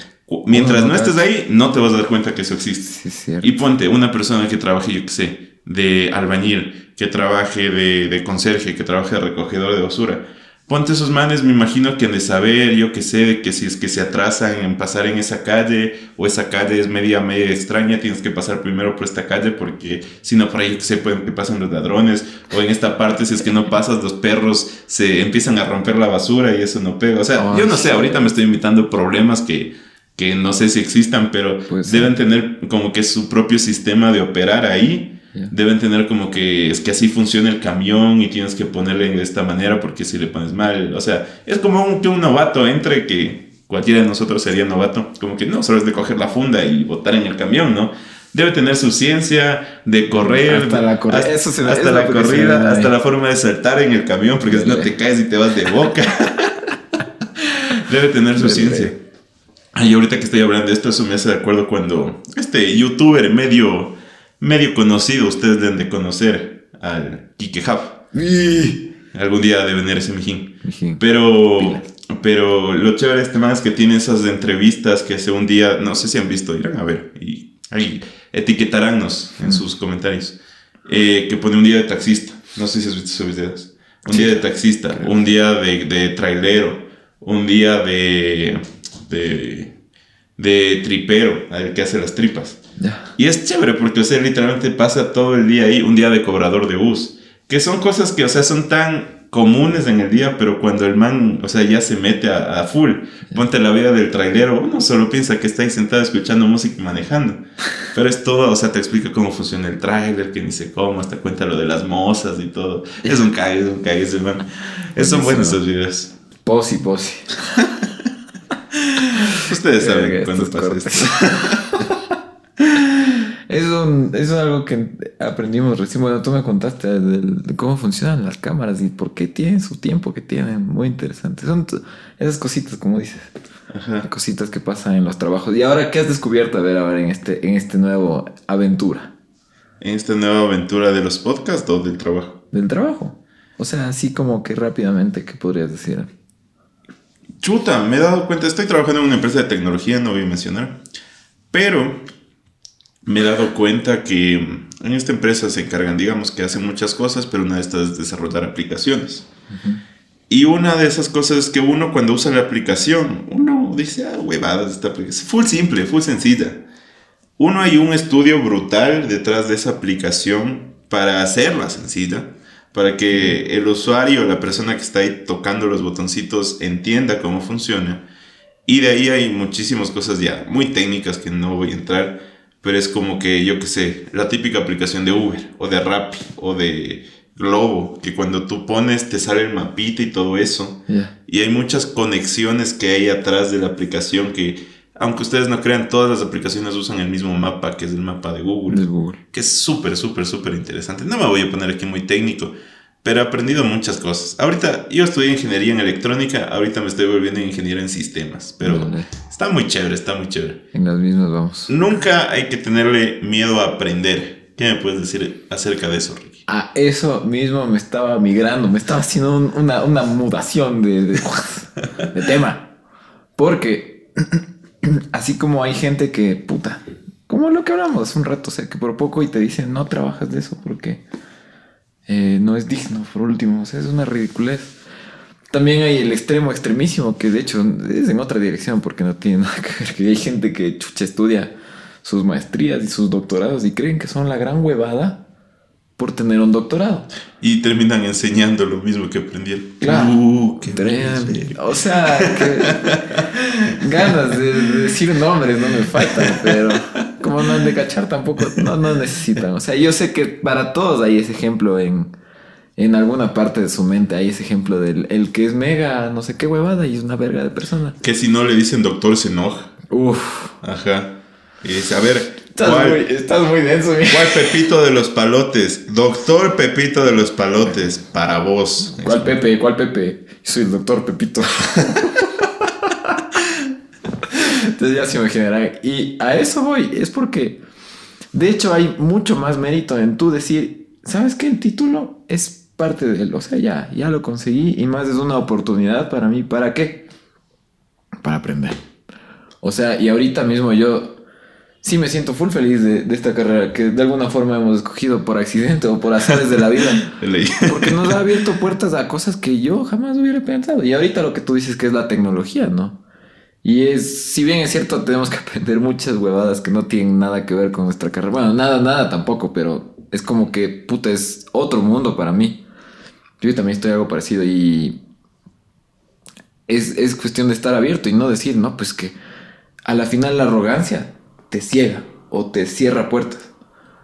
Speaker 1: mientras no
Speaker 2: no
Speaker 1: estés ahí, no te vas a dar cuenta que eso existe.
Speaker 2: Sí.
Speaker 1: Y ponte una persona que trabaje, yo qué sé, de albañil, que trabaje de, de conserje, que trabaje de recogedor de basura. Ponte esos manes, me imagino que han de saber, yo que sé, que si es que se atrasan en pasar en esa calle o esa calle es media, media extraña, tienes que pasar primero por esta calle porque si no por ahí que sé, pueden que pasan los ladrones o en esta parte si es que no pasas los perros se empiezan a romper la basura y eso no pega. O sea,
Speaker 2: Oh,
Speaker 1: yo no sé,
Speaker 2: sí.
Speaker 1: ahorita me estoy invitando problemas que, que no sé si existan, pero
Speaker 2: Pues sí.
Speaker 1: deben tener como que su propio sistema de operar ahí. Deben tener como que es que así funciona el camión y tienes que ponerle de esta manera porque si le pones mal, o sea, es como un, que un novato entre que cualquiera de nosotros sería novato, como que no, solo es de coger la funda y botar en el camión, ¿no? Debe tener su ciencia de correr,
Speaker 2: Hasta la corrida,
Speaker 1: hasta,
Speaker 2: eso
Speaker 1: la corrida,
Speaker 2: da
Speaker 1: hasta la forma de saltar en el camión, porque si no te caes y te vas de boca. Debe tener su ciencia. Ay, ahorita que estoy hablando de esto, eso me hace de acuerdo cuando este youtuber medio, medio conocido, ustedes deben de conocer al Kike Hub.
Speaker 2: Y-
Speaker 1: Algún día debe venir ese mijín.
Speaker 2: Mijín.
Speaker 1: Pero, pero lo chévere de este man es que tiene esas entrevistas que hace un día, no sé si han visto, irán a ver y ahí etiquetaránnos en sus comentarios. eh, que pone un día de taxista. No sé si has visto esos videos. Un
Speaker 2: Sí.
Speaker 1: día de taxista, un día de, de trailero, un día de, de, de tripero, el que hace las tripas. Y es chévere porque, o sea, literalmente pasa todo el día ahí, un día de cobrador de bus. Que son cosas que, o sea, son tan comunes en el día, pero cuando el man, o sea, ya se mete a, a full, ponte la vida del trailero, uno solo piensa que está ahí sentado escuchando música y manejando. Pero es todo, o sea, te explica cómo funciona el trailer, que ni sé cómo, hasta cuenta lo de las mozas y todo. Es un cague, es un cague ese man. Es- son buenos esos videos.
Speaker 2: Posi, posi.
Speaker 1: Ustedes saben cuándo pasa
Speaker 2: cortes.
Speaker 1: esto.
Speaker 2: Es, un- eso es algo que aprendimos recién. Bueno, tú me contaste de cómo funcionan las cámaras y por qué tienen su tiempo que tienen. Muy interesante. Son esas cositas, como dices.
Speaker 1: Ajá.
Speaker 2: Cositas que pasan en los trabajos. ¿Y ahora qué has descubierto? A ver, ahora en este, en este nuevo aventura
Speaker 1: En esta nueva aventura de los podcasts o del trabajo.
Speaker 2: del trabajo. O sea, así como que rápidamente, ¿qué podrías decir?
Speaker 1: Chuta, me he dado cuenta, estoy trabajando en una empresa de tecnología, no voy a mencionar, pero me he dado cuenta que en esta empresa se encargan, digamos, que hacen muchas cosas, pero una de estas es desarrollar aplicaciones. Y una de esas cosas es que uno cuando usa la aplicación, uno dice, ah, huevadas, esta aplicación. Full simple, full sencilla. Uno hay un estudio brutal detrás de esa aplicación para hacerla sencilla, para que el usuario, la persona que está ahí tocando los botoncitos, entienda cómo funciona. Y de ahí hay muchísimas cosas ya muy técnicas que no voy a entrar, pero es como que, yo qué sé, la típica aplicación de Uber o de Rappi o de Globo, que cuando tú pones te sale el mapita y todo eso. Y hay muchas conexiones que hay atrás de la aplicación que, aunque ustedes no crean, todas las aplicaciones usan el mismo mapa, que es el mapa de Google
Speaker 2: De Google.
Speaker 1: que es súper, súper, súper interesante. No me voy a poner aquí muy técnico, pero he aprendido muchas cosas. Ahorita yo estudié ingeniería en electrónica, ahorita me estoy volviendo ingeniero en sistemas, pero
Speaker 2: Vale.
Speaker 1: está muy chévere, está muy chévere.
Speaker 2: En las mismas vamos.
Speaker 1: Nunca hay que tenerle miedo a aprender. ¿Qué me puedes decir acerca de eso, Ricky?
Speaker 2: A eso mismo me estaba migrando, me estaba haciendo un- una, una mudación de, de, de tema. Porque así como hay gente que, puta, como lo que hablamos hace un rato, o sea, que por poco y te dicen no trabajas de eso porque eh, no es digno, por último, o sea, es una ridiculez. También hay el extremo extremísimo, que de hecho es en otra dirección porque no tiene nada que ver, que hay gente que chucha estudia sus maestrías y sus doctorados y creen que son la gran huevada por tener un doctorado.
Speaker 1: Y terminan enseñando lo mismo que aprendieron.
Speaker 2: Claro.
Speaker 1: Uh, qué.
Speaker 2: O sea, que ganas de decir nombres no me faltan, pero como no han de cachar tampoco, no, no necesitan. O sea, yo sé que para todos hay ese ejemplo en, en alguna parte de su mente, hay ese ejemplo del el que es mega, no sé qué huevada y es una verga de persona.
Speaker 1: Que si no le dicen doctor se enoja.
Speaker 2: Uf,
Speaker 1: Ajá. Y dice, a ver,
Speaker 2: estás,
Speaker 1: ¿cuál?
Speaker 2: muy, estás muy denso.
Speaker 1: ¿Cuál Pepito de los Palotes? Doctor Pepito de los Palotes, para vos.
Speaker 2: ¿Cuál Pepe? ¿Cuál Pepe? Soy el doctor Pepito. Entonces ya se imaginarán. Y a eso voy. Es porque, de hecho, hay mucho más mérito en tú decir, ¿sabes qué? El título es parte de él. O sea, ya, ya lo conseguí. Y más es una oportunidad para mí. ¿Para qué? Para aprender. O sea, y ahorita mismo yo sí me siento full feliz de, de esta carrera que de alguna forma hemos escogido por accidente o por azares de la vida. Porque nos ha abierto puertas a cosas que yo jamás hubiera pensado. Y ahorita lo que tú dices que es la tecnología, ¿no? Y es, si bien es cierto, tenemos que aprender muchas huevadas que no tienen nada que ver con nuestra carrera. Bueno, nada, nada tampoco, pero es como que, puta, es otro mundo para mí. Yo también estoy algo parecido y es, es cuestión de estar abierto y no decir, no, pues que a la final la arrogancia te ciega o te cierra puertas.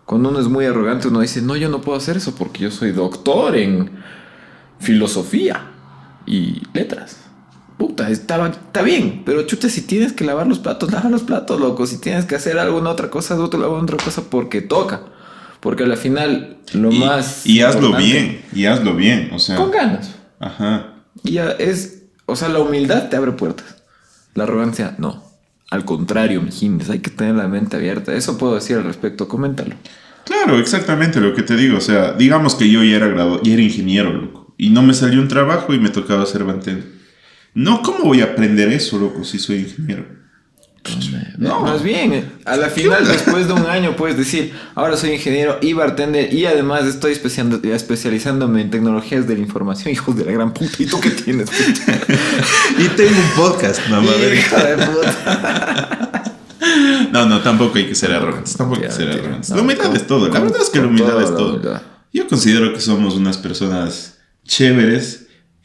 Speaker 2: Cuando uno es muy arrogante, uno dice, no, yo no puedo hacer eso porque yo soy doctor en filosofía y letras. Puta, estaba, está bien, pero chucha, si tienes que lavar los platos, lava los platos, loco. Si tienes que hacer alguna otra cosa, tú lava otra cosa porque toca. Porque al final, lo
Speaker 1: y,
Speaker 2: más.
Speaker 1: Y hazlo bien, y hazlo bien, o sea.
Speaker 2: Con ganas.
Speaker 1: Ajá.
Speaker 2: Y ya es. O sea, la humildad te abre puertas. La arrogancia, no. Al contrario, mijines, hay que tener la mente abierta. Eso puedo decir al respecto, coméntalo.
Speaker 1: Claro, exactamente lo que te digo. O sea, digamos que yo ya era graduado, ya era ingeniero, loco. Y no me salió un trabajo y me tocaba ser bartender. No, ¿cómo voy a aprender eso, loco, si soy ingeniero?
Speaker 2: No. Más bien, eh, a la final, después de un año, puedes decir, ahora soy ingeniero y bartender y además estoy especializándome en tecnologías de la información. Hijos de la gran puta, ¿y tú qué tienes?
Speaker 1: Y tengo un podcast, mamá.
Speaker 2: De puta.
Speaker 1: No, no, tampoco hay que ser arrogantes. Tampoco hay que ser arrogantes.
Speaker 2: no,
Speaker 1: la humildad
Speaker 2: con-
Speaker 1: es todo. La verdad es que la humildad es todo.
Speaker 2: humildad.
Speaker 1: Yo considero que somos unas personas chéveres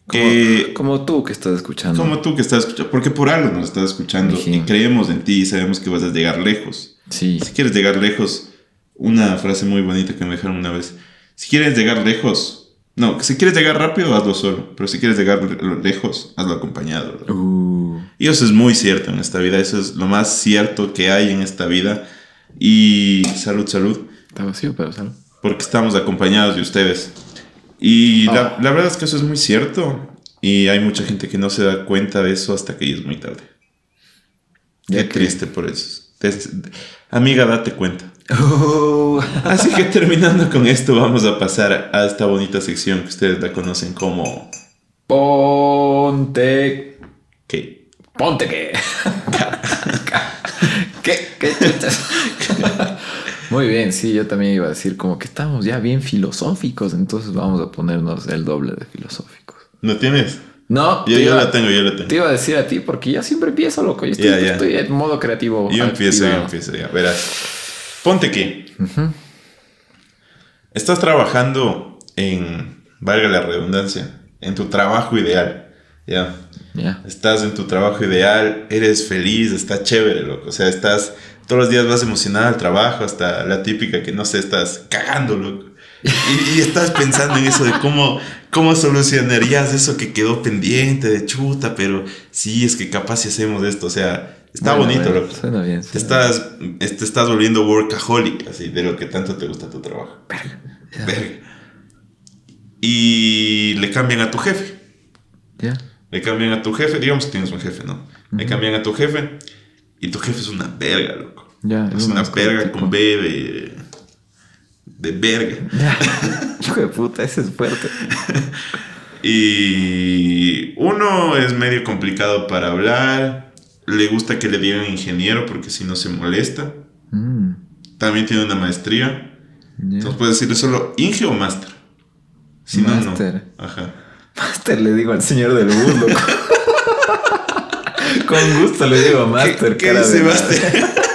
Speaker 2: Como, como tú que estás escuchando.
Speaker 1: como tú que estás escuchando, porque por algo nos estás escuchando
Speaker 2: Mijín.
Speaker 1: y creemos en ti y sabemos que vas a llegar lejos.
Speaker 2: Sí.
Speaker 1: Si quieres llegar lejos, una frase muy bonita que me dejaron una vez. Si quieres llegar lejos, no, si quieres llegar rápido, hazlo solo. Pero si quieres llegar le- lejos, hazlo acompañado.
Speaker 2: Uh,
Speaker 1: Y eso es muy cierto en esta vida. Eso es lo más cierto que hay en esta vida. Y salud, salud.
Speaker 2: está vacío, pero salud.
Speaker 1: Porque estamos acompañados de ustedes. Y la,
Speaker 2: Ah.
Speaker 1: la verdad es que eso es muy cierto. Y hay mucha gente que no se da cuenta de eso hasta que ya es muy tarde. Qué triste por eso. Amiga, date cuenta.
Speaker 2: Uh,
Speaker 1: Así que terminando con esto, vamos a pasar a esta bonita sección que ustedes la conocen como...
Speaker 2: ponte.
Speaker 1: ¿Qué?
Speaker 2: Ponte que. ¿Qué? ¿Qué chuchas? Muy bien, sí, yo también iba a decir como que estamos ya bien filosóficos, entonces vamos a ponernos el doble de filosóficos.
Speaker 1: ¿No tienes?
Speaker 2: No,
Speaker 1: Yo,
Speaker 2: te
Speaker 1: yo
Speaker 2: iba-
Speaker 1: la tengo, yo la tengo.
Speaker 2: Te iba a decir a ti porque yo siempre empiezo, loco. Yo estoy, estoy en modo creativo.
Speaker 1: Yo empiezo, yo empiezo, ya, verás. Ponte que estás trabajando en, valga la redundancia, en tu trabajo ideal, ya.
Speaker 2: Ya.
Speaker 1: Estás en tu trabajo ideal, eres feliz, está chévere, loco. O sea, estás, todos los días vas emocionado al trabajo, hasta la típica que no sé, estás cagando, loco. Y, y estás pensando en eso de cómo, cómo solucionarías eso que quedó pendiente de chuta, pero sí, es que capaz si hacemos esto, o sea, está
Speaker 2: Bueno,
Speaker 1: bonito,
Speaker 2: bueno,
Speaker 1: loco.
Speaker 2: Suena bien.
Speaker 1: Te estás, te estás volviendo workaholic, así, de lo que tanto te gusta tu trabajo.
Speaker 2: bien.
Speaker 1: Verga. Y le cambian a tu jefe.
Speaker 2: Ya.
Speaker 1: Le cambian a tu jefe, digamos que tienes un jefe, ¿no? Le cambian a tu jefe y tu jefe es una verga, loco.
Speaker 2: Ya,
Speaker 1: Es
Speaker 2: es
Speaker 1: una verga con B de. de verga.
Speaker 2: Ya. Hijo de puta, ese es fuerte.
Speaker 1: Y uno es medio complicado para hablar. Le gusta que le digan ingeniero porque si no se molesta.
Speaker 2: Mm,
Speaker 1: También tiene una maestría. Entonces puedes decirle solo Inge o Master. Si no,
Speaker 2: Máster.
Speaker 1: no. Ajá.
Speaker 2: Master le digo al señor del bus, loco. Con gusto le digo Master,
Speaker 1: ¿Qué, qué
Speaker 2: cara
Speaker 1: dice
Speaker 2: de-
Speaker 1: Master?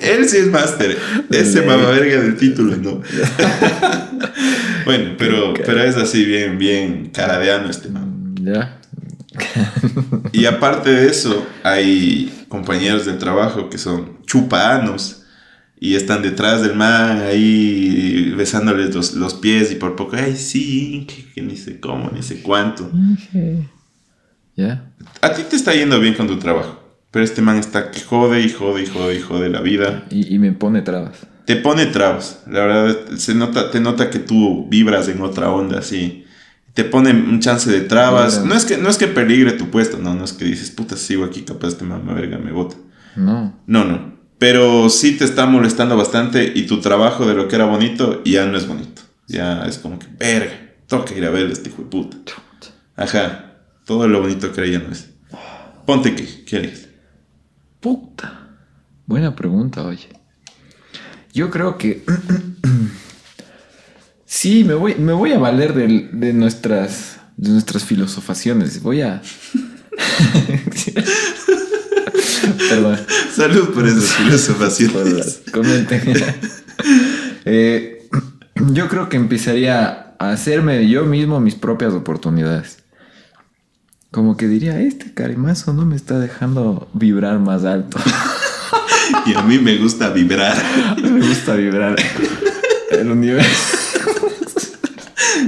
Speaker 1: Él sí es Master. Ese
Speaker 2: Ley.
Speaker 1: mamá verga del título, no. bueno, pero, pero es así bien, bien caradeano este man.
Speaker 2: Ya.
Speaker 1: Y aparte de eso, hay compañeros del trabajo que son chupanos y están detrás del man ahí besándoles los, los pies y por poco, ay, sí, que, que ni sé cómo, ni sé cuánto.
Speaker 2: Ya.
Speaker 1: A ti te está yendo bien con tu trabajo, pero este man está que jode y jode y jode y jode la vida.
Speaker 2: Y, y me pone trabas.
Speaker 1: Te pone trabas, la verdad, se nota, te nota que tú vibras en otra onda, así. Te pone un chance de trabas. No es que, no es que peligre tu puesto, no, no es que dices, puta, sigo aquí, capaz este mamá verga me bota.
Speaker 2: No.
Speaker 1: No, no. Pero sí te está molestando bastante y tu trabajo de lo que era bonito ya no es bonito. Ya es como que, verga, toca ir a ver este hijo de puta. Ajá. Todo lo bonito que era ya no es. Ponte que, ¿qué harías?
Speaker 2: Puta. Buena pregunta, oye. Yo creo que. sí, me voy, me voy a valer del- de, nuestras, de nuestras filosofaciones. Voy a. Perdón.
Speaker 1: Salud por esas.
Speaker 2: Por- Comenten. Eh, yo creo que empezaría a hacerme yo mismo mis propias oportunidades. Como que diría, este carimazo no me está dejando vibrar más alto.
Speaker 1: Y a mí me gusta vibrar.
Speaker 2: me gusta vibrar el universo.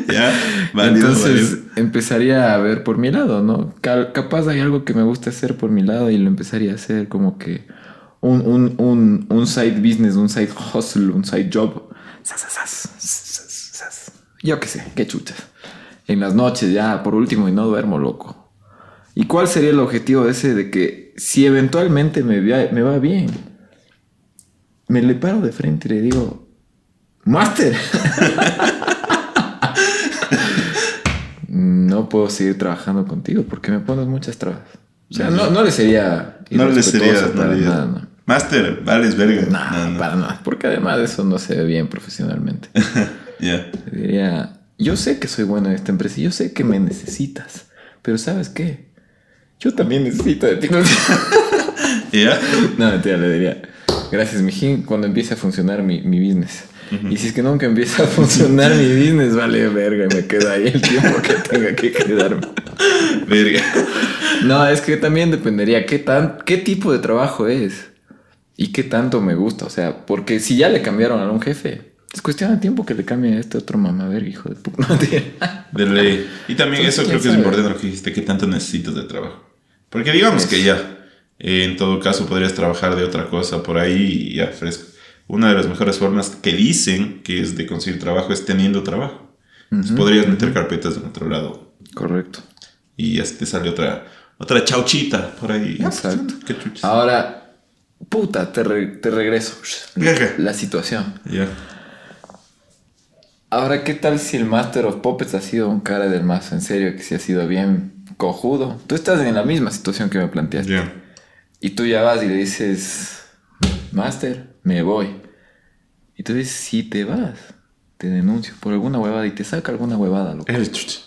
Speaker 1: ¿Ya? Válido,
Speaker 2: Entonces
Speaker 1: válido.
Speaker 2: empezaría a ver por mi lado, ¿no? Capaz hay algo que me gusta hacer por mi lado y lo empezaría a hacer como que un, un, un, un side business, un side hustle, un side job. Yo qué sé, qué chuchas. En las noches ya, por último, y no duermo loco. ¿Y cuál sería el objetivo ese de que si eventualmente me, va- me va bien, me le paro de frente y le digo, Master, no puedo seguir trabajando contigo porque me pones muchas trabas. O sea, no, no le sería
Speaker 1: No le serías, no le
Speaker 2: nada, no.
Speaker 1: Master, vales verga.
Speaker 2: No,
Speaker 1: No,
Speaker 2: para nada. Porque además eso no se ve bien profesionalmente.
Speaker 1: Ya.
Speaker 2: Le diría, yo sé que soy bueno en esta empresa y yo sé que me necesitas. Pero ¿sabes qué? Yo también necesito de ti.
Speaker 1: ¿Ya?
Speaker 2: no, mentira, le diría, gracias, mijín, cuando empiece a funcionar mi, mi business. Y si es que nunca empieza a funcionar mi business, vale verga, y me quedo ahí el tiempo que tenga que quedarme.
Speaker 1: Verga.
Speaker 2: No, es que también dependería qué, tan, qué tipo de trabajo es y qué tanto me gusta. O sea, porque si ya le cambiaron a un jefe, es cuestión de tiempo que le cambien a este otro mamá, ver, hijo de puta. No.
Speaker 1: De ley. Y también
Speaker 2: Entonces,
Speaker 1: eso
Speaker 2: ¿quién
Speaker 1: creo que es
Speaker 2: sabe?
Speaker 1: importante lo que dijiste, que tanto necesitas de trabajo. Porque digamos que ya, eh, en todo caso podrías trabajar de otra cosa por ahí y ya fresco. Una de las mejores formas que dicen que es de conseguir trabajo es teniendo trabajo. Entonces, podrías meter carpetas en otro lado
Speaker 2: Correcto.
Speaker 1: y ya te sale otra, otra chauchita por ahí.
Speaker 2: Exacto.
Speaker 1: Qué.
Speaker 2: Ahora, puta, te, re- te regreso.
Speaker 1: Verga.
Speaker 2: La situación.
Speaker 1: Ya.
Speaker 2: Ahora, ¿qué tal si el Master of Puppets ha sido un cara del mazo? En serio, que si ha sido bien cojudo. Tú estás en la misma situación que me planteaste.
Speaker 1: Ya.
Speaker 2: Y tú ya vas y le dices, Master, me voy. Dices, si te vas, te denuncio por alguna huevada y te saca alguna huevada, loco.
Speaker 1: Chucha.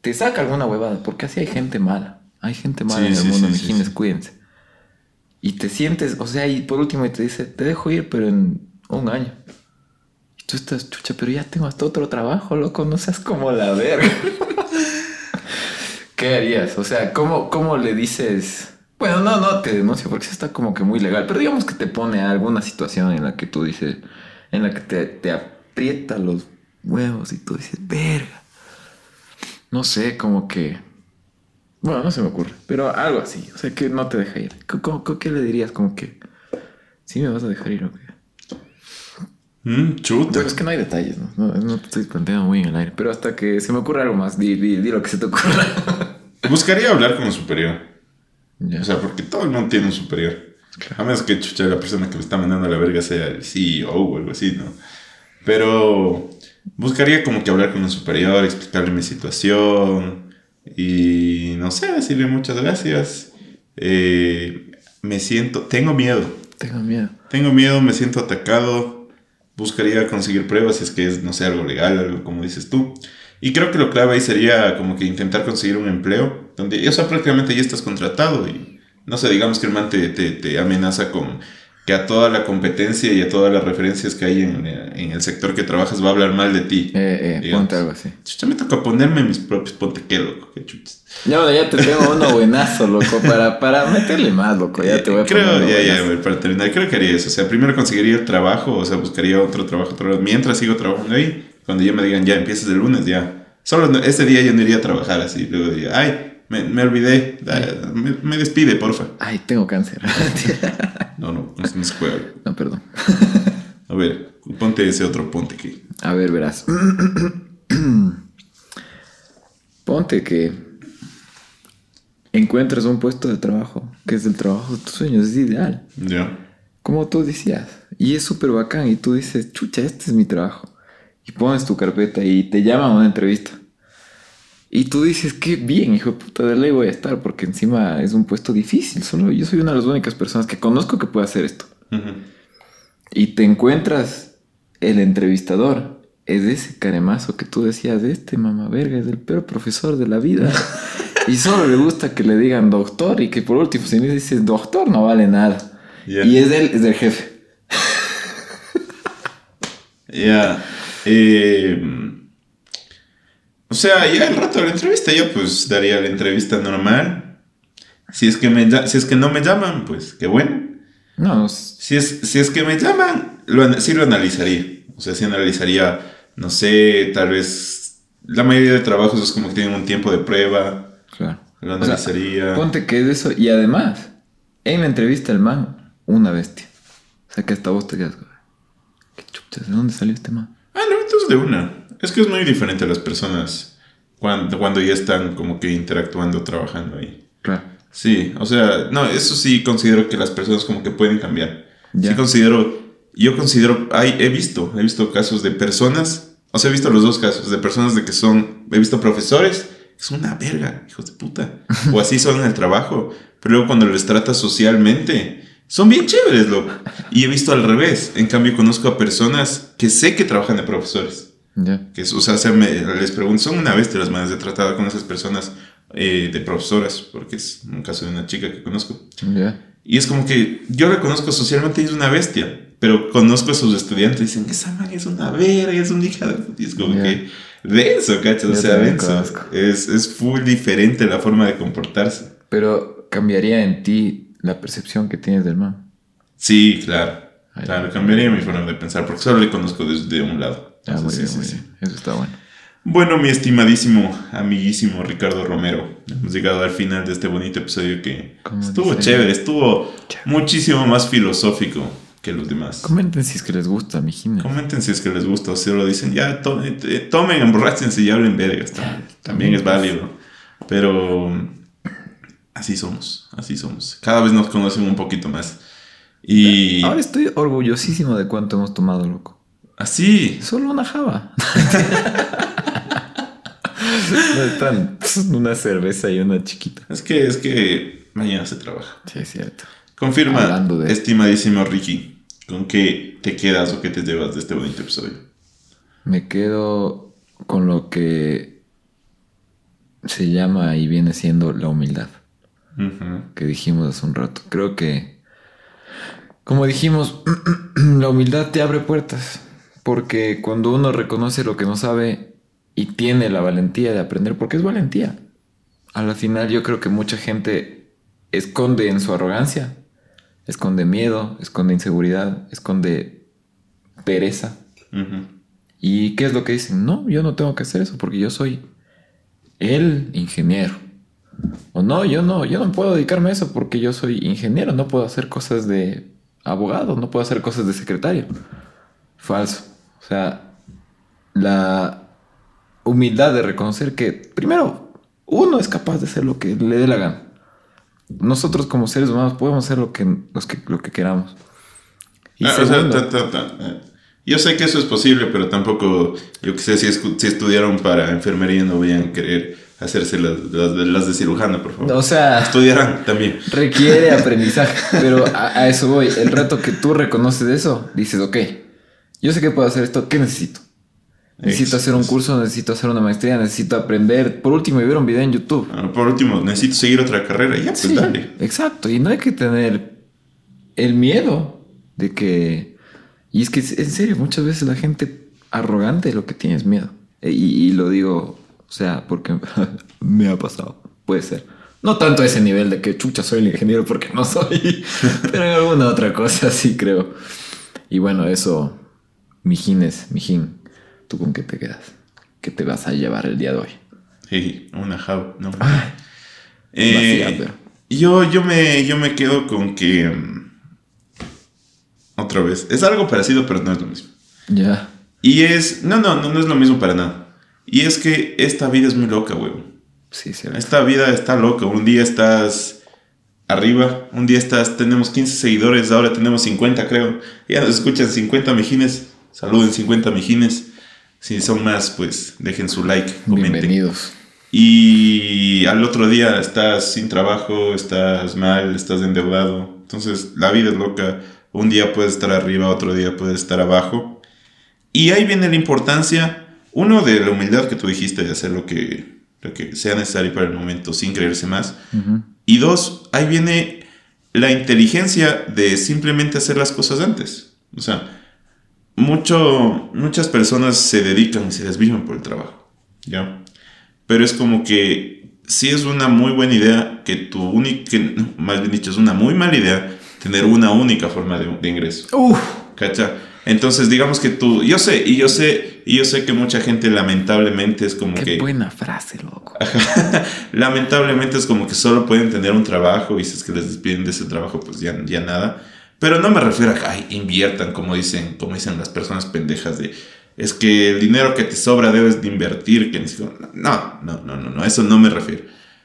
Speaker 2: Te saca alguna huevada, porque así hay gente mala. Hay gente mala
Speaker 1: Sí,
Speaker 2: en el
Speaker 1: sí,
Speaker 2: mundo,
Speaker 1: sí,
Speaker 2: mijines, cuídense. Y te sientes, o sea, y por último te dice, te dejo ir, pero en un año. Y tú estás, chucha, pero ya tengo hasta otro trabajo, loco, no seas como la verga. ¿Qué harías? O sea, ¿cómo, ¿cómo le dices? Bueno, no, no te denuncio porque eso está como que muy legal, pero digamos que te pone a alguna situación en la que tú dices, en la que te, te aprieta los huevos y tú dices, verga. No sé, como que... Bueno, no se me ocurre, pero algo así, o sea, que no te deja ir. ¿Cómo- cómo- ¿Qué le dirías? Como que... ¿Sí me vas a dejar ir o qué?
Speaker 1: Mm, chuta.
Speaker 2: Pero es que no hay detalles, ¿no? No, no te estoy planteando muy en el aire, pero hasta que se me ocurra algo más, di, di, di lo que se te ocurra.
Speaker 1: Buscaría hablar con un superior. O sea, porque todo el mundo tiene un superior. A menos que chucha la persona que me está mandando a la verga sea el CEO o algo así, ¿no? Pero buscaría como que hablar con un superior, explicarle mi situación y no sé, decirle muchas gracias. Eh, me siento, tengo miedo,
Speaker 2: Tengo miedo.
Speaker 1: tengo miedo, me siento atacado. Buscaría conseguir pruebas si es que es, no sé, algo legal, algo como dices tú. Y creo que lo clave ahí sería como que intentar conseguir un empleo donde, o sea, prácticamente ya estás contratado y, no sé, digamos que el man te, te, te amenaza con que a toda la competencia y a todas las referencias que hay en, en el sector que trabajas va a hablar mal de ti.
Speaker 2: Eh, eh, ponte algo así.
Speaker 1: Chucha, me toca ponerme mis propios, ponte qué loco, qué chuchas.
Speaker 2: Ya, ya te tengo uno buenazo, loco, para, para meterle más, loco. Ya te voy a poner
Speaker 1: creo,
Speaker 2: uno
Speaker 1: ya, ya,
Speaker 2: buenazo.
Speaker 1: a ver, para terminar, creo que haría eso. O sea, primero conseguiría el trabajo, o sea, buscaría otro trabajo, otro mientras sigo trabajando ahí. Cuando ya me digan, ya empiezas el lunes, ya. Solo este día yo no iría a trabajar así. Luego diría, ay, me, me olvidé, me, me despide, porfa.
Speaker 2: Ay, tengo cáncer.
Speaker 1: No, no, no, no se puede.
Speaker 2: no, perdón.
Speaker 1: A ver, ponte ese otro ponte que.
Speaker 2: A ver, verás. Ponte que encuentras un puesto de trabajo, que es el trabajo de tus sueños, es ideal.
Speaker 1: Ya.
Speaker 2: Como tú decías. Y es súper bacán. Y tú dices, chucha, este es mi trabajo. Y pones tu carpeta y te llaman a una entrevista. Y tú dices, qué bien, hijo de puta, de ley voy a estar, porque encima es un puesto difícil. Solo yo soy una de las únicas personas que conozco que puede hacer esto.
Speaker 1: Ujú.
Speaker 2: Y te encuentras el entrevistador. Es ese caremazo que tú decías, este mamá verga es el peor profesor de la vida. y solo le gusta que le digan doctor y que por último, si le dices doctor, no vale nada.
Speaker 1: Ya.
Speaker 2: Y es él, es el jefe.
Speaker 1: Ya. eh, o sea, ya el rato de la entrevista, yo pues daría la entrevista normal. Si es que, me, si es que no me llaman, pues qué bueno.
Speaker 2: No,
Speaker 1: Si es, si es que me llaman, lo, sí lo analizaría. O sea, sí analizaría, no sé, tal vez la mayoría de trabajos es como que tienen un tiempo de prueba.
Speaker 2: claro.
Speaker 1: Lo
Speaker 2: O sea,
Speaker 1: analizaría.
Speaker 2: Ponte que es eso. Y además, en la entrevista el man, una bestia. O sea que hasta vos te quedas. ¿Qué chuchas? ¿De dónde salió este man?
Speaker 1: Ah, no, entonces de una. Es que es muy diferente a las personas cuando, cuando ya están como que interactuando, trabajando ahí.
Speaker 2: Claro.
Speaker 1: Sí, o sea, no, eso sí considero que las personas como que pueden cambiar.
Speaker 2: Ya.
Speaker 1: Sí considero, yo considero, hay, he visto, he visto casos de personas, o sea, he visto los dos casos, de personas de que son, he visto profesores, que son una verga, hijos de puta, o así son en el trabajo, pero luego cuando les tratas socialmente, son bien chéveres, loco. Y he visto al revés, en cambio conozco a personas que sé que trabajan de profesores.
Speaker 2: Ya.
Speaker 1: Que, es- o sea, se me- les pregunto, son una bestia las maneras de tratar con esas personas eh, de profesoras, porque es un caso de una chica que conozco.
Speaker 2: Ya.
Speaker 1: Y es como que yo la conozco socialmente y es una bestia, pero conozco a sus estudiantes y dicen esa man es una verga, es una hija de... Y es como
Speaker 2: Ya.
Speaker 1: que denso, ¿cachas? O sea, denso. Es, es full diferente la forma de comportarse.
Speaker 2: Pero cambiaría en ti la percepción que tienes del man.
Speaker 1: Sí, claro.
Speaker 2: Ay,
Speaker 1: Claro, cambiaría mi forma de pensar, porque solo le conozco desde un lado.
Speaker 2: Ah, muy bien,
Speaker 1: sí,
Speaker 2: muy
Speaker 1: sí,
Speaker 2: bien. Eso está bueno.
Speaker 1: Bueno, mi estimadísimo, amiguísimo Ricardo Romero, hemos llegado al final de este bonito episodio que
Speaker 2: ¿Cómo
Speaker 1: estuvo
Speaker 2: dice?
Speaker 1: chévere, estuvo
Speaker 2: Chévere.
Speaker 1: muchísimo más filosófico que los demás.
Speaker 2: Comenten si es que les gusta, mi gine.
Speaker 1: Comenten si es que les gusta o si lo dicen, ya to- eh, tomen, emborráchense y hablen vergas. También, también es válido. Pero así somos, así somos. Cada vez nos conocen un poquito más. Y
Speaker 2: Ahora estoy orgullosísimo de cuánto hemos tomado, loco.
Speaker 1: Así,
Speaker 2: Solo una java. no están una cerveza y una chiquita.
Speaker 1: es que, es que mañana se trabaja.
Speaker 2: Sí, es cierto.
Speaker 1: Confirma,
Speaker 2: de-
Speaker 1: estimadísimo Ricky, ¿con qué te quedas o qué te llevas de este bonito episodio?
Speaker 2: Me quedo con lo que se llama y viene siendo la humildad. Que dijimos hace un rato. Creo que, como dijimos, la humildad te abre puertas. Porque cuando uno reconoce lo que no sabe y tiene la valentía de aprender, porque es valentía. A la final yo creo que mucha gente esconde en su arrogancia, esconde miedo, esconde inseguridad, esconde pereza. ¿Y qué es lo que dicen? No, yo no tengo que hacer eso porque yo soy el ingeniero. O no, yo no, yo no puedo dedicarme a eso porque yo soy ingeniero, no puedo hacer cosas de abogado, no puedo hacer cosas de secretario. Falso. O sea, la humildad de reconocer que, primero, uno es capaz de hacer lo que le dé la gana. Nosotros como seres humanos podemos hacer lo que, los que, lo que queramos. Y
Speaker 1: Ah, o sea,
Speaker 2: segundo,
Speaker 1: ta, ta, ta, eh. Yo sé que eso es posible, pero tampoco, yo que sé, si, si estudiaron para enfermería no vayan a querer hacerse las, las de cirujano, por favor.
Speaker 2: o sea,
Speaker 1: Estudiarán también.
Speaker 2: Requiere aprendizaje, pero a, a eso voy. El rato que tú reconoces eso, dices, ok, yo sé que puedo hacer esto, ¿qué necesito? Necesito hacer un curso, necesito hacer una maestría, necesito aprender. Por último, ver un video en YouTube.
Speaker 1: Ah, Por último, necesito seguir otra carrera. Ya, pues
Speaker 2: Sí,
Speaker 1: dale.
Speaker 2: exacto. Y no hay que tener el miedo de que... Y es que, en serio, muchas veces la gente arrogante lo que tiene es miedo. E- Y, y lo digo, o sea, porque me ha pasado. Puede ser. No tanto a ese nivel de que chucha soy el ingeniero porque no soy, pero en alguna otra cosa sí creo. Y bueno, eso, mijines, mijín, ¿tú con qué te quedas? ¿Qué te vas a llevar el día de hoy?
Speaker 1: Sí, una java. No. Eh,
Speaker 2: vacía,
Speaker 1: yo, yo, me, yo me quedo con que... mm, Otra vez. Es algo parecido, pero no es lo mismo.
Speaker 2: ya.
Speaker 1: Y es... No, no, no, no es lo mismo para nada. Y es que esta vida es muy loca, huevo.
Speaker 2: Sí, cierto.
Speaker 1: Esta vida está loca. Un día estás arriba, un día estás, tenemos 15 seguidores, ahora tenemos 50 creo. Ya nos escuchan 50 mijines. Saluden 50 mijines. Si son más, pues dejen su like, comenten.
Speaker 2: Bienvenidos.
Speaker 1: y al otro día estás sin trabajo, estás mal, estás endeudado. Entonces la vida es loca. Un día puedes estar arriba, otro día puedes estar abajo. Y ahí viene la importancia, uno, de la humildad que tú dijiste de hacer lo que, lo que sea necesario para el momento sin creerse más. Y dos, ahí viene la inteligencia de simplemente hacer las cosas antes. O sea, mucho, muchas personas se dedican y se desviven por el trabajo. ¿Ya? Pero es como que sí es una muy buena idea que tu única, más bien dicho, es una muy mala idea tener una única forma de, ingreso. Uf. ¿Cacha? Entonces, digamos que tú, yo sé, y yo sé, y yo sé que mucha gente lamentablemente es como
Speaker 2: Qué
Speaker 1: que...
Speaker 2: buena frase, loco.
Speaker 1: lamentablemente es como que solo pueden tener un trabajo y si es que les despiden de ese trabajo, pues ya, ya nada. Pero no me refiero a que ay, inviertan, como dicen, como dicen las personas pendejas de es que el dinero que te sobra debes de invertir. Que no, no, no, no, no, eso no me refiero.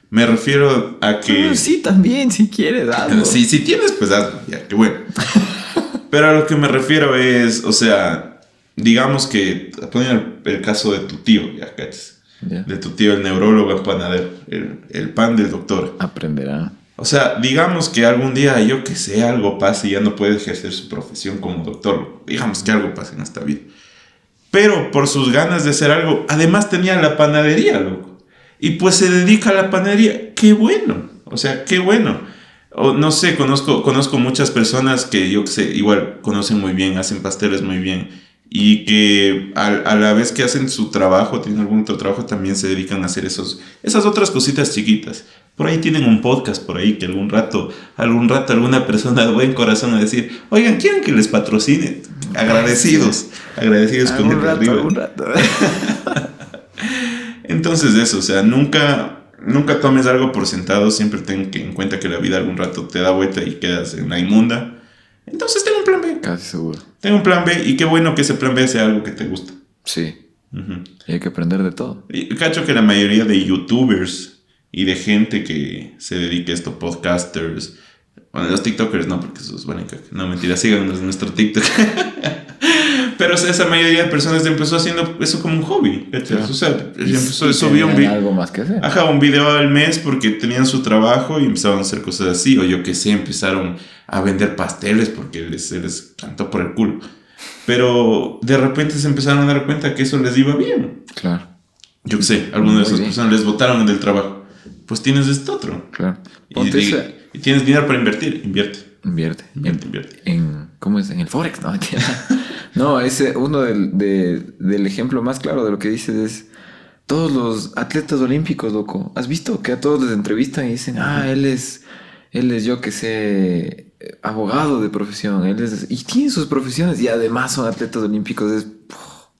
Speaker 1: Me refiero a que...
Speaker 2: sí, también, si quieres, hazlo.
Speaker 1: Si, si tienes, pues hazlo, ya, qué bueno. Pero a lo que me refiero es, o sea, digamos que, poner el, caso de tu tío, ya, ¿cachas? De tu tío, el neurólogo, el panadero, el, el pan del doctor.
Speaker 2: Aprenderá.
Speaker 1: O sea, digamos que algún día, yo que sé, algo pase y ya no puede ejercer su profesión como doctor. Digamos que algo pase en esta vida. Pero por sus ganas de hacer algo, además tenía la panadería, loco. Y pues se dedica a la panadería. Qué bueno. O sea, qué bueno. O, no sé, conozco, conozco muchas personas que yo que sé, igual conocen muy bien, hacen pasteles muy bien. Y que a, a, la vez que hacen su trabajo, tienen algún otro trabajo, también se dedican a hacer esos, esas otras cositas chiquitas. Por ahí tienen un podcast por ahí que algún rato, algún rato alguna persona de buen corazón a decir, oigan, ¿quieren que les patrocine? Agradecidos, agradecidos con el rato, rato. Entonces eso, o sea, nunca, nunca tomes algo por sentado, siempre ten en cuenta que la vida algún rato te da vuelta y quedas en la inmunda. Entonces ten un plan B.
Speaker 2: Casi seguro.
Speaker 1: Ten un plan B y qué bueno que ese plan B sea algo que te gusta.
Speaker 2: Sí. Y hay que aprender de todo.
Speaker 1: Y cacho que la mayoría de youtubers y de gente que se dedique a esto, podcasters. Bueno, los TikTokers no, porque esos van No, mentira, síganos en nuestro TikTok. Pero esa mayoría de personas empezó haciendo eso como un hobby. O sea, empezó, subió un video.
Speaker 2: algo más que hacer.
Speaker 1: Ajá, un video al mes porque tenían su trabajo y empezaban a hacer cosas así. O yo que sé, empezaron a vender pasteles porque les, se les cantó por el culo. Pero de repente se empezaron a dar cuenta que eso les iba bien.
Speaker 2: Claro.
Speaker 1: Yo que sé, algunas de esas personas les votaron del trabajo pues tienes este otro.
Speaker 2: Claro.
Speaker 1: Y, tienes dinero para invertir, invierte.
Speaker 2: Invierte.
Speaker 1: Invierte, invierte.
Speaker 2: En, ¿Cómo es? En el Forex, ¿no? no, ese, uno del, del ejemplo más claro de lo que dices es todos los atletas olímpicos, loco. ¿Has visto que a todos les entrevistan y dicen, ah, él es, él es yo que sé, abogado de profesión, él es, y tiene sus profesiones y además son atletas olímpicos? Es,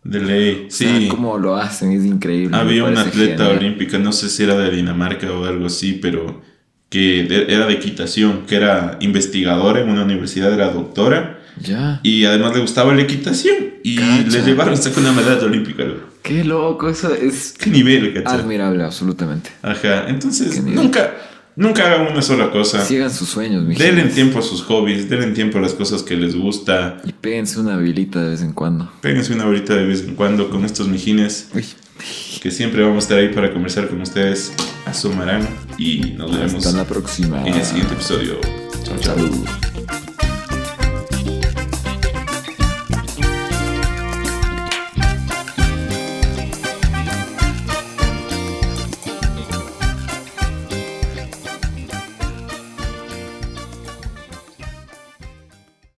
Speaker 1: de ley, sí.
Speaker 2: cómo lo hacen, es increíble.
Speaker 1: Había una atleta olímpica, no sé si era de Dinamarca o algo así, pero que era de equitación, que era investigadora en una universidad, era doctora.
Speaker 2: Ya.
Speaker 1: Y además le gustaba la equitación. Y le llevaron hasta una medalla olímpica.
Speaker 2: Qué loco, eso es.
Speaker 1: Qué nivel,
Speaker 2: Admirable, absolutamente.
Speaker 1: Ajá, entonces nunca Nunca hagan una sola cosa.
Speaker 2: Sigan sus sueños, mi
Speaker 1: Denle tiempo a sus hobbies, denle tiempo a las cosas que les gusta.
Speaker 2: Y péguense una velita de vez en cuando.
Speaker 1: Péguense una velita de vez en cuando con estos mijines. Que siempre vamos a estar ahí para conversar con ustedes. Asomarán y nos vemos.
Speaker 2: Hasta la próxima.
Speaker 1: En el siguiente episodio. Chao, chao.